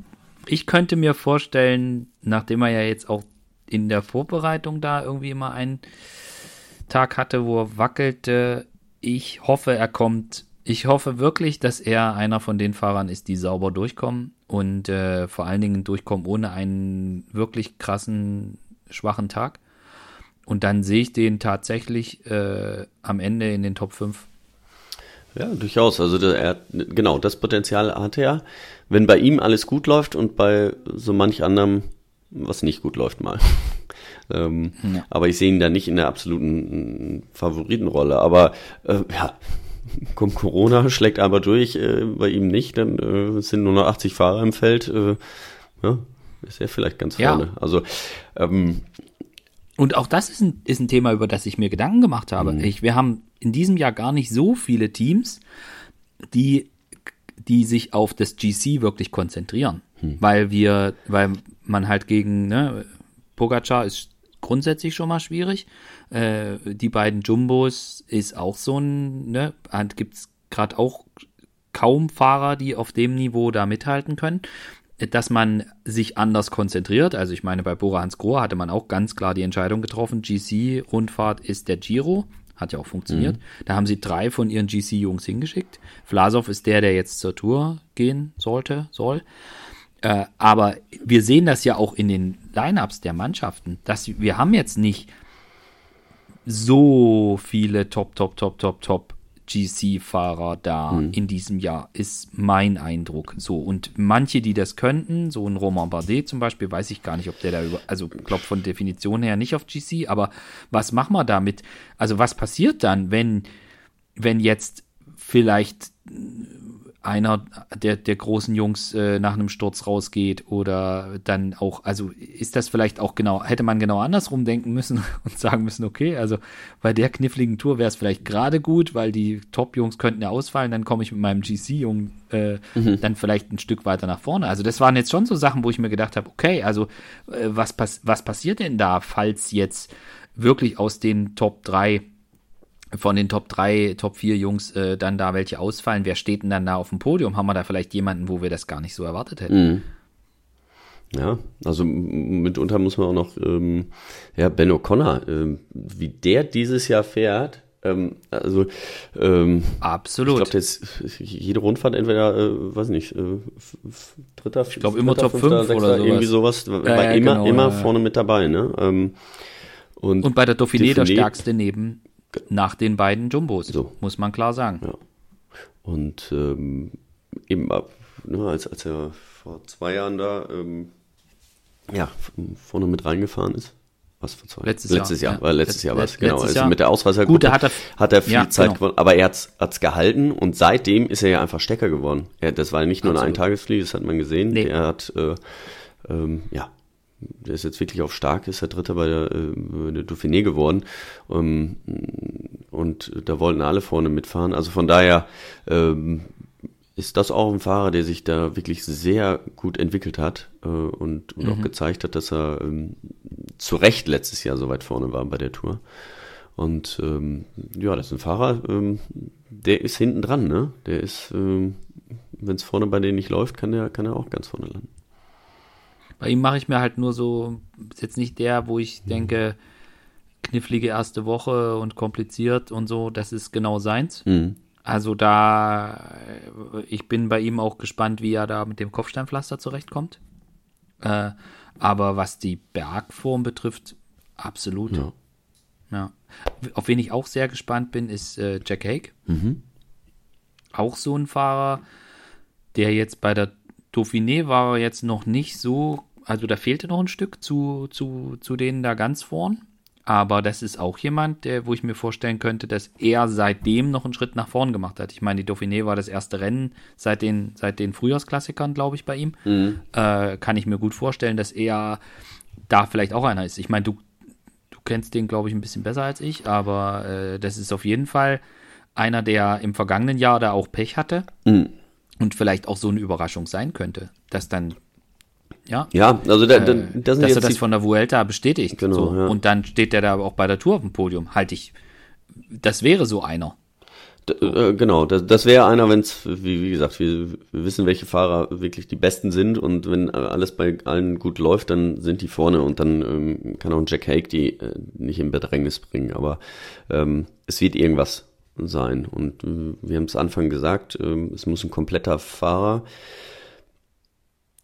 ich könnte mir vorstellen, nachdem er ja jetzt auch in der Vorbereitung da irgendwie immer einen Tag hatte, wo er wackelte, ich hoffe, er kommt. Ich hoffe wirklich, dass er einer von den Fahrern ist, die sauber durchkommen und äh, vor allen Dingen durchkommen ohne einen wirklich krassen, schwachen Tag. Und dann sehe ich den tatsächlich äh, am Ende in den Top 5. Ja, durchaus. Also er, genau, das Potenzial hat er. Wenn bei ihm alles gut läuft und bei so manch anderem was nicht gut läuft mal. ähm, ja. Aber ich sehe ihn da nicht in der absoluten Favoritenrolle. Aber äh, ja, kommt Corona, schlägt aber durch, äh, bei ihm nicht, dann äh, sind nur noch 80 Fahrer im Feld. Äh, ja, ist er vielleicht ganz vorne. Ja. Also ähm, und auch das ist ein, ist ein Thema, über das ich mir Gedanken gemacht habe. Mhm. Ich, wir haben in diesem Jahr gar nicht so viele Teams, die, die sich auf das GC wirklich konzentrieren. Mhm. Weil wir, weil man halt gegen, ne, Pogacar ist grundsätzlich schon mal schwierig. Äh, die beiden Jumbos ist auch so ein, ne, gibt es gerade auch kaum Fahrer, die auf dem Niveau da mithalten können. Dass man sich anders konzentriert. Also ich meine, bei Bora Hans Grohe hatte man auch ganz klar die Entscheidung getroffen, GC-Rundfahrt ist der Giro. Hat ja auch funktioniert. Mhm. Da haben sie drei von ihren GC-Jungs hingeschickt. Vlasov ist der, der jetzt zur Tour gehen sollte, soll. Äh, aber wir sehen das ja auch in den Lineups der Mannschaften, dass wir haben jetzt nicht so viele Top, Top, Top, Top, Top GC-Fahrer da mhm. in diesem Jahr, ist mein Eindruck. So, und manche, die das könnten, so ein Romain Bardet zum Beispiel, weiß ich gar nicht, ob der da über, also glaube von Definition her nicht auf GC, aber was machen wir damit? Also, was passiert dann, wenn, wenn jetzt vielleicht einer der, der großen Jungs äh, nach einem Sturz rausgeht oder dann auch, also ist das vielleicht auch genau, hätte man genau andersrum denken müssen und sagen müssen, okay, also bei der kniffligen Tour wäre es vielleicht gerade gut, weil die Top-Jungs könnten ja ausfallen, dann komme ich mit meinem GC-Jungen äh, mhm. dann vielleicht ein Stück weiter nach vorne. Also das waren jetzt schon so Sachen, wo ich mir gedacht habe, okay, also äh, was, pass was passiert denn da, falls jetzt wirklich aus den Top 3 von den Top 3, Top 4 Jungs äh, dann da welche ausfallen, wer steht denn dann da auf dem Podium? Haben wir da vielleicht jemanden, wo wir das gar nicht so erwartet hätten? Mhm. Ja, also mitunter muss man auch noch, ähm, ja, Ben O'Connor, ähm, wie der dieses Jahr fährt, ähm, also ähm, absolut. Ich glaube, jede Rundfahrt entweder, äh, weiß nicht, äh, dritter, ich glaube immer Top 5 oder sowas. irgendwie sowas, war ja, ja, immer, genau, immer ja. vorne mit dabei, ne? Ähm, und, und bei der Dauphiné, Dauphiné der stärkste neben nach den beiden Jumbos, so. muss man klar sagen. Ja. Und ähm, eben ab, ne, als, als er vor zwei Jahren da ähm, ja, vorne mit reingefahren ist. Was für zwei? Letztes, letztes Jahr. Jahr, ja. letztes Jahr war es, genau. Also Jahr. mit der Ausreißer Gut, da hat er, hat er viel ja, Zeit genau. gewonnen, aber er hat es gehalten und seitdem ist er ja einfach Stecker geworden. Er, das war nicht nur Absolut. eine Eintagesfliege, das hat man gesehen. Nee. Er hat äh, ähm, ja, der ist jetzt wirklich auf stark, ist der Dritte bei der, äh, der Dauphiné geworden. Ähm, und da wollten alle vorne mitfahren. Also von daher ähm, ist das auch ein Fahrer, der sich da wirklich sehr gut entwickelt hat äh, und, und mhm. auch gezeigt hat, dass er ähm, zu Recht letztes Jahr so weit vorne war bei der Tour. Und ähm, ja, das ist ein Fahrer, ähm, der ist hinten dran, ne? Der ist, ähm, wenn es vorne bei denen nicht läuft, kann er kann er auch ganz vorne landen. Bei ihm mache ich mir halt nur so, ist jetzt nicht der, wo ich denke, knifflige erste Woche und kompliziert und so, das ist genau seins. Mhm. Also da, ich bin bei ihm auch gespannt, wie er da mit dem Kopfsteinpflaster zurechtkommt. Äh, aber was die Bergform betrifft, absolut. Ja. ja. Auf wen ich auch sehr gespannt bin, ist äh, Jack Hake. Mhm. Auch so ein Fahrer, der jetzt bei der Dauphiné war jetzt noch nicht so, also da fehlte noch ein Stück zu, zu, zu denen da ganz vorn. Aber das ist auch jemand, der, wo ich mir vorstellen könnte, dass er seitdem noch einen Schritt nach vorn gemacht hat. Ich meine, die Dauphiné war das erste Rennen seit den, seit den Frühjahrsklassikern, glaube ich, bei ihm. Mhm. Äh, kann ich mir gut vorstellen, dass er da vielleicht auch einer ist. Ich meine, du, du kennst den, glaube ich, ein bisschen besser als ich, aber äh, das ist auf jeden Fall einer, der im vergangenen Jahr da auch Pech hatte. Mhm und vielleicht auch so eine Überraschung sein könnte, dass dann ja, ja also da, da, äh, das dass er das von der Vuelta bestätigt. Genau, so. ja. Und dann steht der da auch bei der Tour auf dem Podium. Halte ich, das wäre so einer. D äh, genau, das, das wäre einer, wenn es, wie, wie gesagt, wir, wir wissen, welche Fahrer wirklich die besten sind und wenn alles bei allen gut läuft, dann sind die vorne und dann ähm, kann auch ein Jack Hake die äh, nicht in Bedrängnis bringen. Aber ähm, es wird irgendwas sein. Und äh, wir haben es Anfang gesagt, äh, es muss ein kompletter Fahrer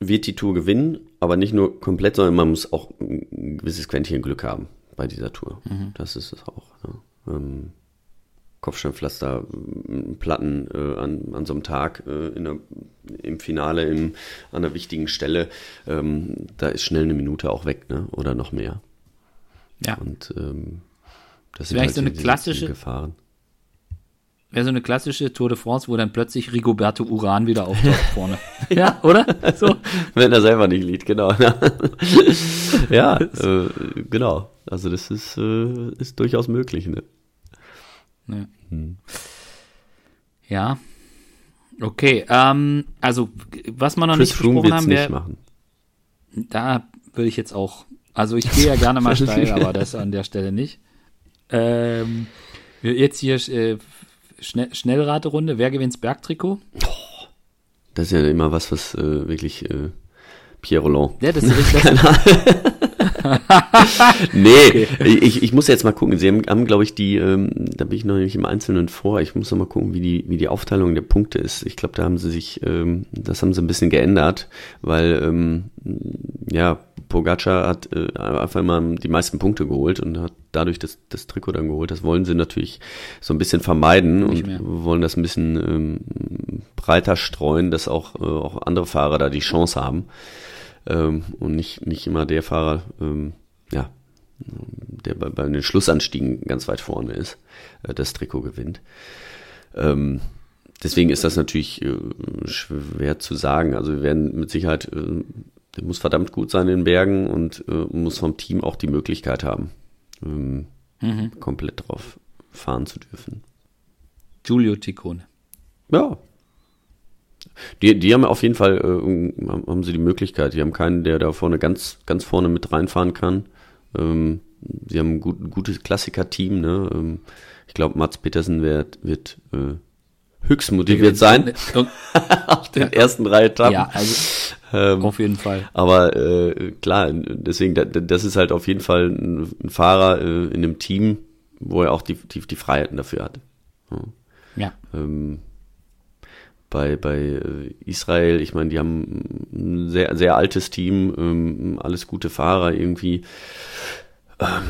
wird die Tour gewinnen, aber nicht nur komplett, sondern man muss auch ein gewisses Quäntchen Glück haben bei dieser Tour. Mhm. Das ist es auch. Ja. Ähm, Kopfsteinpflaster, Platten äh, an, an so einem Tag äh, in der, im Finale im, an einer wichtigen Stelle, ähm, da ist schnell eine Minute auch weg, ne? oder noch mehr. Ja. Und ähm, das sind halt so eine klassische Gefahren wäre so eine klassische Tour de France, wo dann plötzlich Rigoberto Uran wieder auftaucht vorne. ja, oder? So. Wenn er selber nicht liegt, genau. ja, äh, genau. Also das ist, äh, ist durchaus möglich. Ne? Ja. Hm. ja. Okay, ähm, also was man noch Chris nicht besprochen haben, wär, machen. da würde ich jetzt auch, also ich gehe ja gerne mal steil, aber das an der Stelle nicht. Ähm, jetzt hier äh, Schnell Schnellraterunde, wer gewinnt's Bergtrikot? Das ist ja immer was, was äh, wirklich äh, Pierre Roland. Ja, das ist richtig. nee, okay. ich, ich muss jetzt mal gucken. Sie haben, haben glaube ich, die, ähm, da bin ich noch nicht im Einzelnen vor. Ich muss noch mal gucken, wie die, wie die Aufteilung der Punkte ist. Ich glaube, da haben sie sich, ähm, das haben sie ein bisschen geändert, weil, ähm, ja, Pogacar hat äh, einfach mal die meisten Punkte geholt und hat dadurch das, das Trikot dann geholt. Das wollen sie natürlich so ein bisschen vermeiden nicht und mehr. wollen das ein bisschen ähm, breiter streuen, dass auch, äh, auch andere Fahrer da die Chance haben ähm, und nicht, nicht immer der Fahrer, ähm, ja, der bei, bei den Schlussanstiegen ganz weit vorne ist, äh, das Trikot gewinnt. Ähm, deswegen ist das natürlich äh, schwer zu sagen. Also wir werden mit Sicherheit, äh, der muss verdammt gut sein in den Bergen und äh, muss vom Team auch die Möglichkeit haben, ähm, mhm. komplett drauf fahren zu dürfen. Giulio Ciccone. Ja. Die, die haben auf jeden Fall, äh, haben sie die Möglichkeit. Die haben keinen, der da vorne ganz, ganz vorne mit reinfahren kann. Ähm, sie haben ein, gut, gutes Klassiker-Team. Ne? Ähm, ich glaube, Mats Petersen wird, wird äh, höchst motiviert sein. auf den ersten drei Etappen. Ja, also ähm, auf jeden Fall. Aber äh, klar, deswegen, das ist halt auf jeden Fall ein, ein Fahrer äh, in einem Team, wo er auch die, die, die Freiheiten dafür hat. Ja. ja. Ähm, bei, bei äh, Israel, ich meine, die haben ein sehr, sehr altes Team, ähm, alles gute Fahrer irgendwie. Ähm,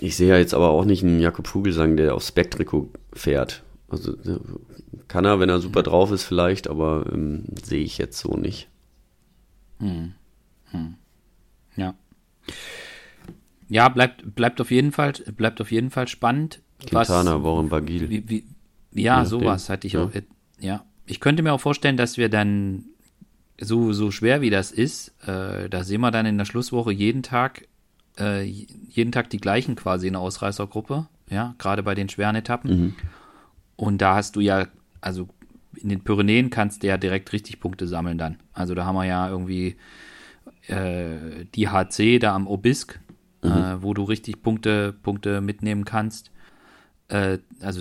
ich sehe ja jetzt aber auch nicht einen Jakob Vogelsang, der aufs Spektriko fährt. Also kann er, wenn er super drauf ist, vielleicht, aber ähm, sehe ich jetzt so nicht. Hm. Hm. Ja. Ja, bleibt, bleibt auf jeden Fall, bleibt auf jeden Fall spannend. Quintana, Warren Bagil. Wie, wie, ja, ja, sowas hatte ich ja. auch. Ja. Ich könnte mir auch vorstellen, dass wir dann, so, so schwer wie das ist, äh, da sehen wir dann in der Schlusswoche jeden Tag, äh, jeden Tag die gleichen quasi in der Ausreißergruppe, ja, gerade bei den schweren Etappen. Mhm. Und da hast du ja, also in den Pyrenäen kannst du ja direkt richtig Punkte sammeln dann. Also da haben wir ja irgendwie äh, die HC da am Obisk, mhm. äh, wo du richtig Punkte, Punkte mitnehmen kannst. Äh, also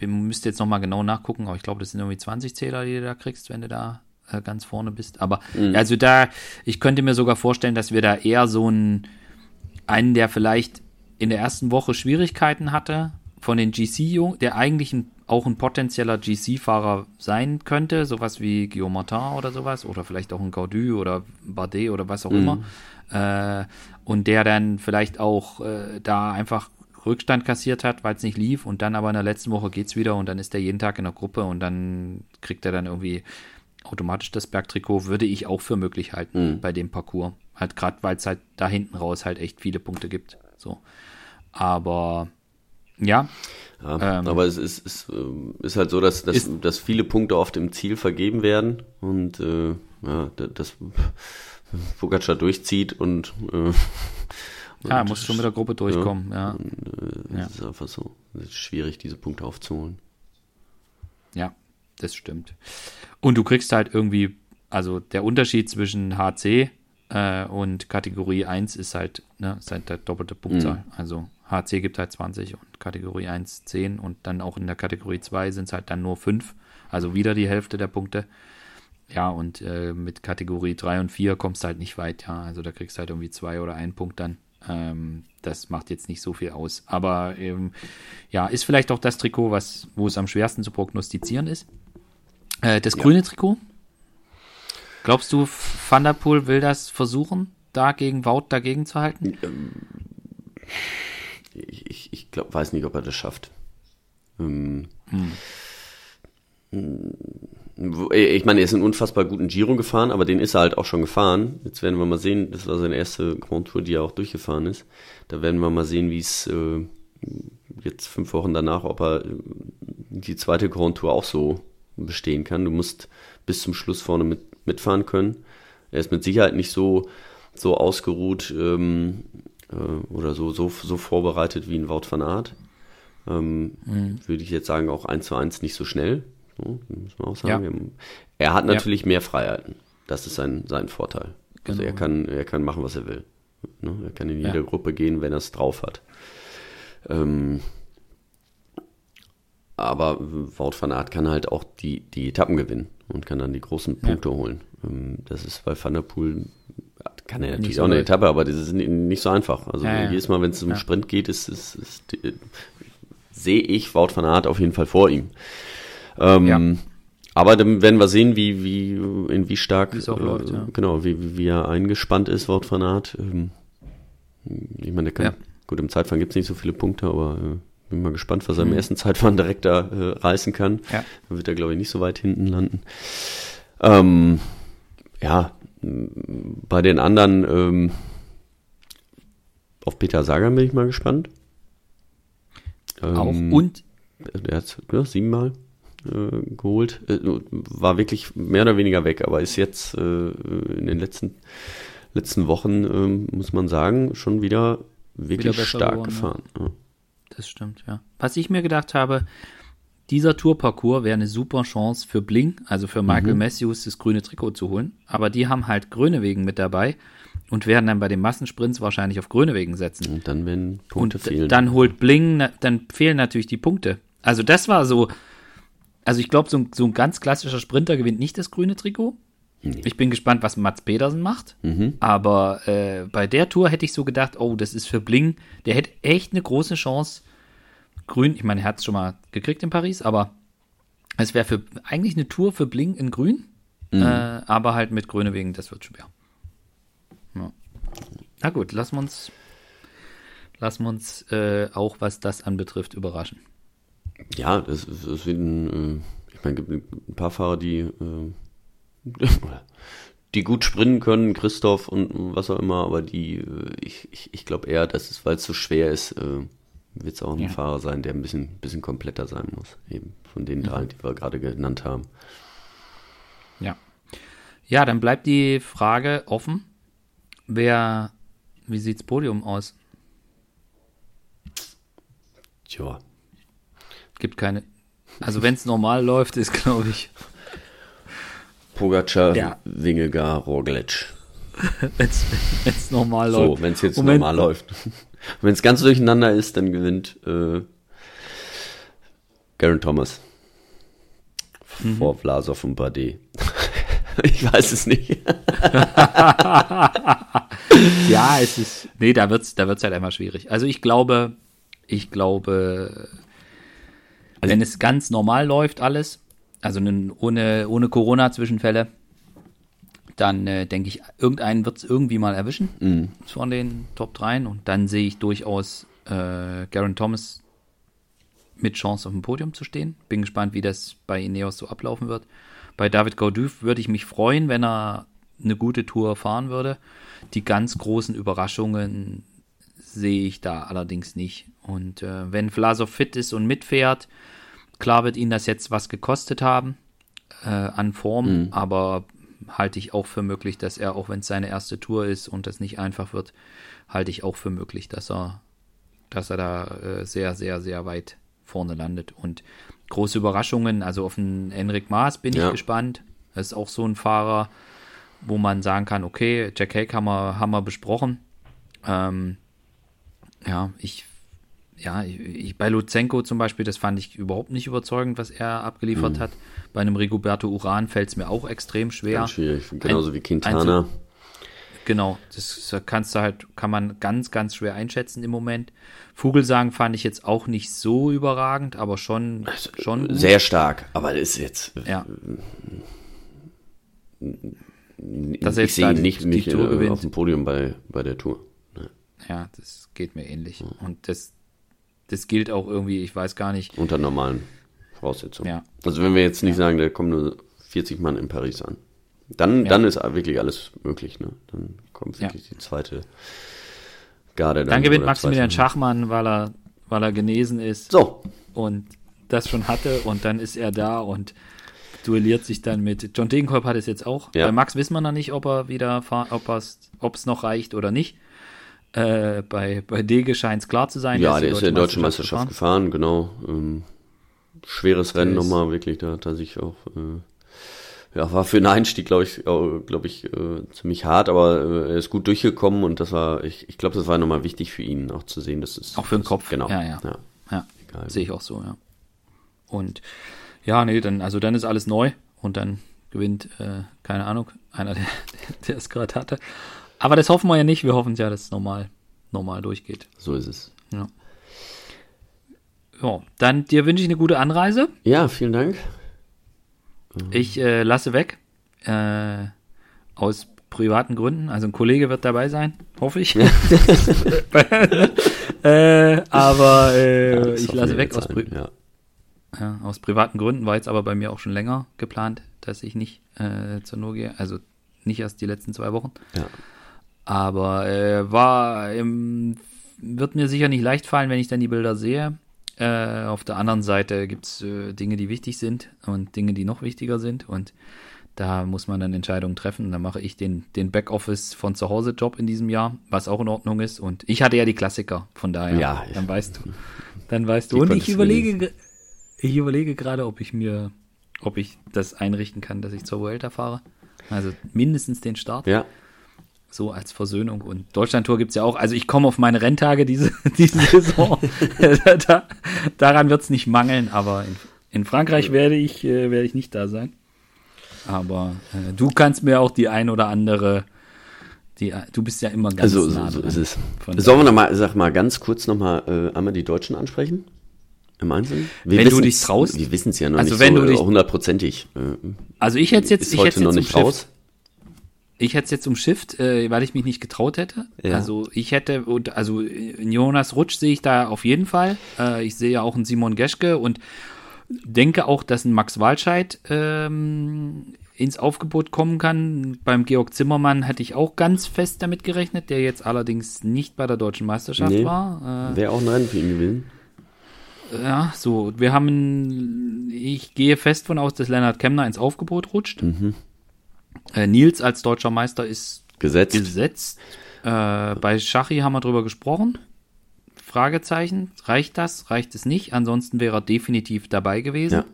ich müsste jetzt nochmal genau nachgucken, aber ich glaube, das sind irgendwie 20 Zähler, die du da kriegst, wenn du da äh, ganz vorne bist. Aber mhm. also da, ich könnte mir sogar vorstellen, dass wir da eher so einen, einen, der vielleicht in der ersten Woche Schwierigkeiten hatte, von den GC-Jungen, der eigentlich ein, auch ein potenzieller GC-Fahrer sein könnte, sowas wie Guillaume Martin oder sowas, oder vielleicht auch ein Gaudu oder Bardet oder was auch mhm. immer. Äh, und der dann vielleicht auch äh, da einfach Rückstand kassiert hat, weil es nicht lief und dann aber in der letzten Woche geht's wieder und dann ist er jeden Tag in der Gruppe und dann kriegt er dann irgendwie automatisch das Bergtrikot, würde ich auch für möglich halten mhm. bei dem Parcours. Halt gerade, weil es halt da hinten raus halt echt viele Punkte gibt. So. Aber ja. Ja ähm, aber es ist, ist, ähm, ist halt so, dass, dass, dass viele Punkte oft im Ziel vergeben werden und äh, ja, das Pogacar durchzieht und äh, ja, muss schon mit der Gruppe durchkommen, ja. ja. Und, äh, ja. ist einfach so. Es ist schwierig, diese Punkte aufzuholen. Ja, das stimmt. Und du kriegst halt irgendwie, also der Unterschied zwischen HC äh, und Kategorie 1 ist halt, ne, ist halt der doppelte Punktzahl. Mhm. Also HC gibt halt 20 und Kategorie 1 10 und dann auch in der Kategorie 2 sind es halt dann nur 5. Also wieder die Hälfte der Punkte. Ja, und äh, mit Kategorie 3 und 4 kommst du halt nicht weit, ja. Also da kriegst du halt irgendwie zwei oder einen Punkt dann. Ähm, das macht jetzt nicht so viel aus. Aber ähm, ja, ist vielleicht auch das Trikot, was, wo es am schwersten zu prognostizieren ist. Äh, das ja. grüne Trikot. Glaubst du, Van der Poel will das versuchen, da gegen Wout dagegen zu halten? Ähm, ich, ich glaub, weiß nicht, ob er das schafft. Ähm, hm. Ich meine, er ist einen unfassbar guten Giro gefahren, aber den ist er halt auch schon gefahren. Jetzt werden wir mal sehen, das war seine erste Grand Tour, die er auch durchgefahren ist. Da werden wir mal sehen, wie es äh, jetzt fünf Wochen danach, ob er äh, die zweite Grand Tour auch so bestehen kann. Du musst bis zum Schluss vorne mit, mitfahren können. Er ist mit Sicherheit nicht so, so ausgeruht ähm, äh, oder so, so, so vorbereitet wie ein Wout van Aert. Ähm, mhm. Würde ich jetzt sagen, auch eins zu eins nicht so schnell. So, muss man auch sagen. Ja. Er hat natürlich ja. mehr Freiheiten. Das ist sein, sein Vorteil. Also genau. er kann, er kann machen, was er will. Ne? Er kann in jede ja. Gruppe gehen, wenn er es drauf hat. Ähm, aber Wout van Aert kann halt auch die, die Etappen gewinnen und kann dann die großen Punkte ja. holen. Ähm, das ist bei Van der Poel, kann er natürlich so auch eine Etappe, aber das ist nicht so einfach. Also ja, jedes Mal, wenn es um Sprint geht, ist, ist, ist, sehe ich Wout van Aert auf jeden Fall vor ihm. Ähm, ja. Aber dann werden wir sehen, wie, wie, in wie stark, äh, läuft, ja. genau, wie, wie er eingespannt ist, Wort von Art. Ähm, ich meine, der kann, ja. gut, im Zeitfahren gibt es nicht so viele Punkte, aber äh, bin mal gespannt, was er mhm. im ersten Zeitfahren direkt da äh, reißen kann. Ja. Dann wird er, glaube ich, nicht so weit hinten landen. Ähm, ja, bei den anderen, ähm, auf Peter Sagan bin ich mal gespannt. Auch ähm, und? Der hat ja, siebenmal äh, geholt. Äh, war wirklich mehr oder weniger weg, aber ist jetzt äh, in den letzten, letzten Wochen, ähm, muss man sagen, schon wieder wirklich Wieder stark geworden, gefahren. Ja. Das stimmt, ja. Was ich mir gedacht habe, dieser Tourparcours wäre eine super Chance für Bling, also für Michael Matthews, das grüne Trikot zu holen. Aber die haben halt Grönewegen mit dabei und werden dann bei den Massensprints wahrscheinlich auf Grönewegen setzen. Und dann, wenn Punkte und fehlen. dann holt Bling, dann fehlen natürlich die Punkte. Also das war so, also ich glaube, so, ein- so ein ganz klassischer Sprinter gewinnt nicht das grüne Trikot. Ich bin gespannt, was Mats Pedersen macht. Aber äh, bei der Tour hätte ich so gedacht, oh, das ist für Bling, der hätte echt eine große Chance. Grün, ich meine, er hat es schon mal gekriegt in Paris, aber es wäre für eigentlich eine Tour für Bling in Grün, äh, aber halt mit Grüne wegen, das wird schwer. Ja. Na gut, lassen wir uns, lassen wir uns äh, auch, was das anbetrifft, überraschen. Ja, das ist, das ist ein, äh, ich meine, es gibt ein paar Fahrer, die, äh, die gut sprinten können, Christoph und was auch immer, aber die, äh, ich, ich, ich glaube eher, dass es, weil es so schwer ist, äh, wird es auch ein Ja. Fahrer sein, der ein bisschen, bisschen kompletter sein muss, eben von den drei, die wir gerade genannt haben. Ja. Ja, dann bleibt die Frage offen, wer, wie sieht's Podium aus? Tja, Gibt keine, also wenn es normal läuft, ist glaube ich, Pogacar, Ja. Wingegar, Roglic. wenn es normal So, läuft. wenn es jetzt Moment. normal läuft. wenn es ganz durcheinander ist, dann gewinnt äh, Garen Thomas. Mhm. Vor Vlasov und Bardet. ich weiß es nicht. Ja, es ist. Nee, da wird's, da wird's halt einfach schwierig. Also ich glaube, ich glaube, wenn es ganz normal läuft, alles, also ohne, ohne Corona-Zwischenfälle, dann äh, denke ich, irgendeinen wird's irgendwie mal erwischen von den Top 3 und dann sehe ich durchaus äh, Garen Thomas mit Chance auf dem Podium zu stehen. Bin gespannt, wie das bei Ineos so ablaufen wird. Bei David Gaudu würde ich mich freuen, wenn er eine gute Tour fahren würde. Die ganz großen Überraschungen sehe ich da allerdings nicht. Und äh, wenn Vlasov fit ist und mitfährt, klar wird ihn das jetzt was gekostet haben äh, an Form, aber halte ich auch für möglich, dass er, auch wenn es seine erste Tour ist und das nicht einfach wird, halte ich auch für möglich, dass er, dass er da äh, sehr, sehr, sehr weit vorne landet. Und große Überraschungen, also auf den Enric Maas bin Ja. ich gespannt. Das ist auch so ein Fahrer, wo man sagen kann, okay, Jack Hake haben wir, haben wir besprochen. Ähm, ja, ich, ja, ich, bei Luzenko zum Beispiel, das fand ich überhaupt nicht überzeugend, was er abgeliefert hat. Bei einem Rigoberto Uran fällt es mir auch extrem schwer. Ganz schwierig. Genauso Ein- wie Quintana. Genau, das kannst du halt, kann man ganz, ganz schwer einschätzen im Moment. Vogelsang fand ich jetzt auch nicht so überragend, aber schon, schon gut. Sehr stark, aber das ist jetzt. ja. Dass ich sehe die- nicht, die nicht Tour äh, gewinnt. auf dem Podium bei, bei der Tour. Ja, das geht mir ähnlich. Und das, das gilt auch irgendwie, ich weiß gar nicht. Unter normalen Voraussetzungen. Ja. Also wenn wir jetzt nicht sagen, da kommen nur 40 Mann in Paris an. Dann, Ja. dann ist wirklich alles möglich. Ne? Dann kommt Ja. wirklich die zweite Garde. Dann gewinnt oder Maximilian Schachmann, weil er, weil er genesen ist So, und das schon hatte und dann ist er da und duelliert sich dann mit. John Degenkolb hat es jetzt auch. Ja. Bei Max wissen wir noch nicht, ob er wieder ob es noch reicht oder nicht. Äh, bei, bei Dege scheint es klar zu sein. ja, der ist ja deutsche Meisterschaft gefahren, genau. Ähm, schweres Rennen ist- nochmal, wirklich. Da hat er sich auch. Äh, ja, war für einen Einstieg, glaube ich, glaube ich, äh, ziemlich hart, aber äh, er ist gut durchgekommen und das war, ich, ich glaube, das war nochmal wichtig für ihn, auch zu sehen, dass es. Auch für den Kopf. Genau. Ja, ja. ja. Ja, sehe ich auch so, ja. Und ja, nee, dann, also dann ist alles neu und dann gewinnt, äh, keine Ahnung, einer, der, der es gerade hatte. Aber das hoffen wir ja nicht. Wir hoffen ja, dass es normal, normal durchgeht. So ist es. Ja. Ja, dann dir wünsche ich eine gute Anreise. Ja, vielen Dank. Ich äh, lasse weg. Äh, aus privaten Gründen. Also ein Kollege wird dabei sein, hoffe ich. äh, aber äh, Ja, ich lasse weg aus, Pri Ja. ja, aus privaten Gründen. War jetzt aber bei mir auch schon länger geplant, dass ich nicht äh, zur Nur gehe. Also nicht erst die letzten zwei Wochen. Ja. Aber äh, war im, wird mir sicher nicht leicht fallen, wenn ich dann die Bilder sehe. Äh, auf der anderen Seite gibt es äh, Dinge, die wichtig sind und Dinge, die noch wichtiger sind. Und da muss man dann Entscheidungen treffen. Da mache ich den, den Backoffice von zu Hause Job in diesem Jahr, was auch in Ordnung ist. Und ich hatte ja die Klassiker, von daher. Ja, dann weißt du. Dann weißt du. Und ich überlege, ich überlege gerade, ob ich mir, ob ich das einrichten kann, dass ich zur Vuelta fahre. Also mindestens den Start. Ja. So als Versöhnung. Und Deutschlandtour gibt's ja auch. Also ich komme auf meine Renntage diese, diese Saison. da, daran wird's nicht mangeln, aber in, in Frankreich werde ich, äh, werde ich nicht da sein. Aber äh, du kannst mir auch die ein oder andere, die, du bist ja immer ganz Also, nah so, so ist es. Sollen wir noch mal, sag mal, ganz kurz noch mal äh, einmal die Deutschen ansprechen? Im Einzelnen? Wir Wenn du dich traust. Wir wissen es ja noch Also nicht wenn so du dich- äh, hundertprozentig. Äh, Also ich hätte jetzt, ich hätte noch jetzt nicht umschifft. raus. Ich hätte es jetzt umschifft, äh, weil ich mich nicht getraut hätte. Ja. Also ich hätte, und also in Jonas Rutsch sehe ich da auf jeden Fall. Äh, ich sehe ja auch einen Simon Geschke und denke auch, dass ein Max Walscheid ähm, ins Aufgebot kommen kann. Beim Georg Zimmermann hätte ich auch ganz fest damit gerechnet, der jetzt allerdings nicht bei der deutschen Meisterschaft Nee. war. Äh, Wäre auch ein Rennen für ihn gewesen. ja, so, wir haben, ich gehe fest von aus, dass Lennart Kemner ins Aufgebot rutscht. Äh, Nils als deutscher Meister ist Gesetzt. gesetzt. Äh, bei Schachi haben wir drüber gesprochen. Fragezeichen. Reicht das? Reicht es nicht? Ansonsten wäre er definitiv dabei gewesen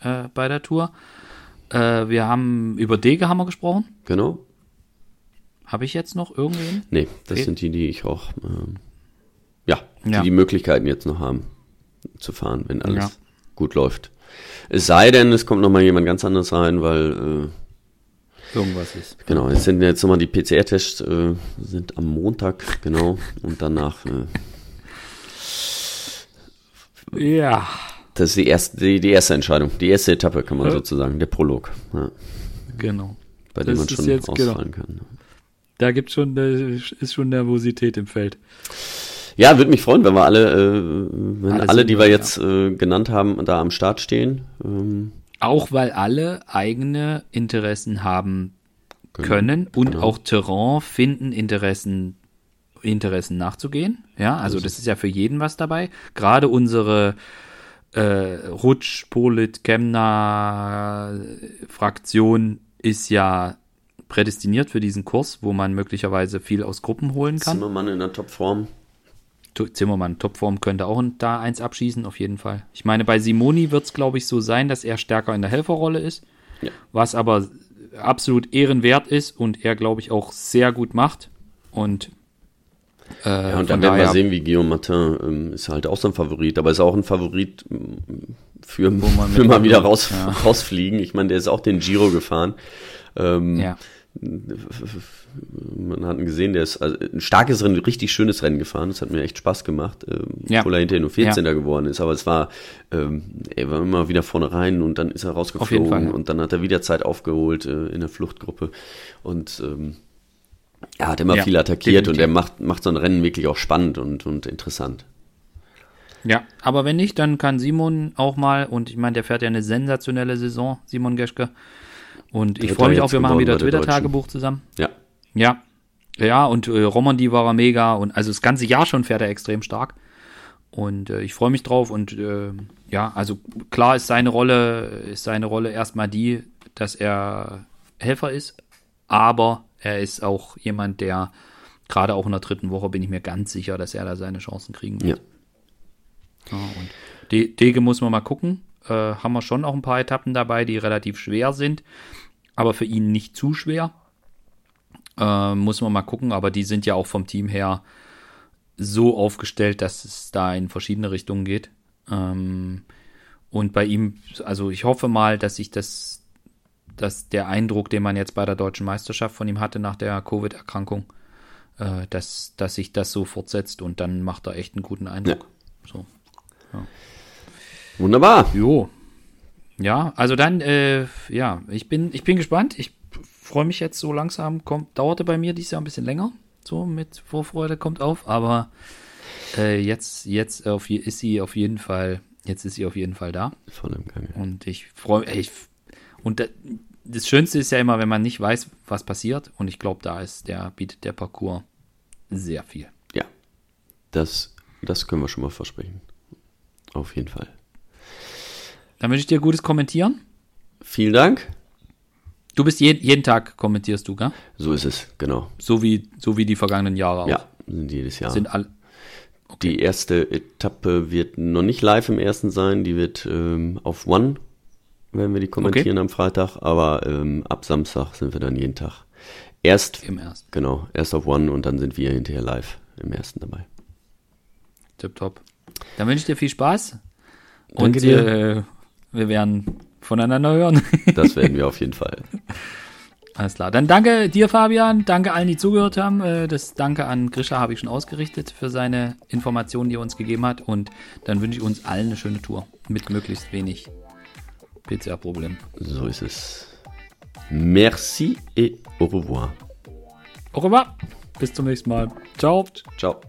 äh, bei der Tour. Äh, wir haben über Dege haben wir gesprochen. Genau. Habe ich jetzt noch irgendwen? Nee, das Fehlt- sind die, die ich auch, ähm, ja, die Ja. die Möglichkeiten jetzt noch haben zu fahren, wenn alles Ja. gut läuft. Es sei denn, es kommt noch mal jemand ganz anderes rein, weil, Irgendwas ist. genau, es sind jetzt nochmal die PCR-Tests, äh, sind am Montag, genau, und danach, äh, Ja, das ist die erste, die, die erste Entscheidung, die erste Etappe, kann man Ja. sozusagen, der Prolog, ja, genau. bei dem Das man schon jetzt, genau. ausfallen kann. Da gibt schon, äh, ist schon Nervosität im Feld. Ja, würde mich freuen, wenn wir alle, äh, wenn Alle alle, die wir da, jetzt äh, genannt haben, da am Start stehen. Ähm, Auch weil alle eigene Interessen haben können und Genau. auch Terrain finden, Interessen, Interessen nachzugehen. Ja, also das ist ja für jeden was dabei. Gerade unsere äh, Rutsch, Polit, Kemner Fraktion ist ja prädestiniert für diesen Kurs, wo man möglicherweise viel aus Gruppen holen kann. Zimmermann in der Topform. Zimmermann, Topform könnte auch da eins abschießen, auf jeden Fall. Ich meine, bei Simoni wird es, glaube ich, so sein, dass er stärker in der Helferrolle ist, Ja. was aber absolut ehrenwert ist und er, glaube ich, auch sehr gut macht. Und, äh, Ja, und dann werden wir sehen, wie Guillaume Martin ähm, ist halt auch so ein Favorit, aber ist auch ein Favorit ähm, für, man für mal wieder raus, Ja. rausfliegen. Ich meine, der ist auch den Giro gefahren. Ähm, Ja, Man hat ihn gesehen, der ist also ein starkes Rennen, ein richtig schönes Rennen gefahren. Das hat mir echt Spaß gemacht, ähm, Ja. obwohl er hinterher nur 14. geworden ist. Aber es war, ähm, er war immer wieder vorne rein und dann ist er rausgeflogen Fall, ja. und dann hat er wieder Zeit aufgeholt äh, in der Fluchtgruppe. Und ähm, er hat immer Ja, viel attackiert und definitiv. er macht, macht so ein Rennen wirklich auch spannend und, und interessant. ja, aber wenn nicht, dann kann Simon auch mal, und ich meine, der fährt ja eine sensationelle Saison, Simon Geschke. Und ich freue mich auch, wir machen wieder Twitter-Tagebuch zusammen. Ja, Ja. Ja, und äh, Romandie war er mega und also das ganze Jahr schon fährt er extrem stark. Und äh, ich freue mich drauf und äh, ja, also klar ist seine Rolle, ist seine Rolle erstmal die, dass er Helfer ist, aber er ist auch jemand, der gerade auch in der dritten Woche bin ich mir ganz sicher, dass er da seine Chancen kriegen wird. ja. Ja, und De Dege muss man mal gucken. Äh, haben wir schon auch ein paar Etappen dabei, die relativ schwer sind, aber für ihn nicht zu schwer. Äh, muss man mal gucken, aber die sind ja auch vom Team her so aufgestellt, dass es da in verschiedene Richtungen geht. Ähm, und bei ihm, also ich hoffe mal, dass sich das, dass der Eindruck, den man jetzt bei der deutschen Meisterschaft von ihm hatte nach der Covid-Erkrankung, äh, dass, dass sich das so fortsetzt und dann macht er echt einen guten Eindruck. So. Wunderbar. Jo. Ja, also dann, äh, ja, ich bin, ich bin gespannt. Ich freue mich jetzt so langsam. Kommt, dauerte bei mir dieses Jahr ein bisschen länger. So mit Vorfreude kommt auf, aber äh, jetzt, jetzt auf, ist sie auf jeden Fall, jetzt ist sie auf jeden Fall da. Voll im Gange. Und ich freue mich. Und da, das Schönste ist ja immer, wenn man nicht weiß, was passiert. Und ich glaube, da ist der, bietet der Parcours sehr viel. Ja, das, das können wir schon mal versprechen. Auf jeden Fall. Dann wünsche ich dir gutes Kommentieren. Vielen Dank. Du bist je, jeden Tag kommentierst du, gell? So ist es, genau. So wie, so wie die vergangenen Jahre auch. Ja, sind jedes Jahr. Sind all, Die erste Etappe wird noch nicht live im ersten sein, die wird ähm, auf One, werden wir die kommentieren am Freitag, aber ähm, ab Samstag sind wir dann jeden Tag. Erst, im ersten. genau, erst auf One und dann sind wir hinterher live im ersten dabei. Tipptopp. Dann wünsche ich dir viel Spaß. Danke und dir. äh, wir werden voneinander hören. Das werden wir auf jeden Fall. Alles klar. Dann danke dir, Fabian. Danke allen, die zugehört haben. Äh, Das Danke an Grisha habe ich schon ausgerichtet für seine Informationen, die er uns gegeben hat. Und dann wünsche ich uns allen eine schöne Tour mit möglichst wenig PCR-Problemen. So ist es. Merci et au revoir. Au revoir. Bis zum nächsten Mal. Ciao. Ciao.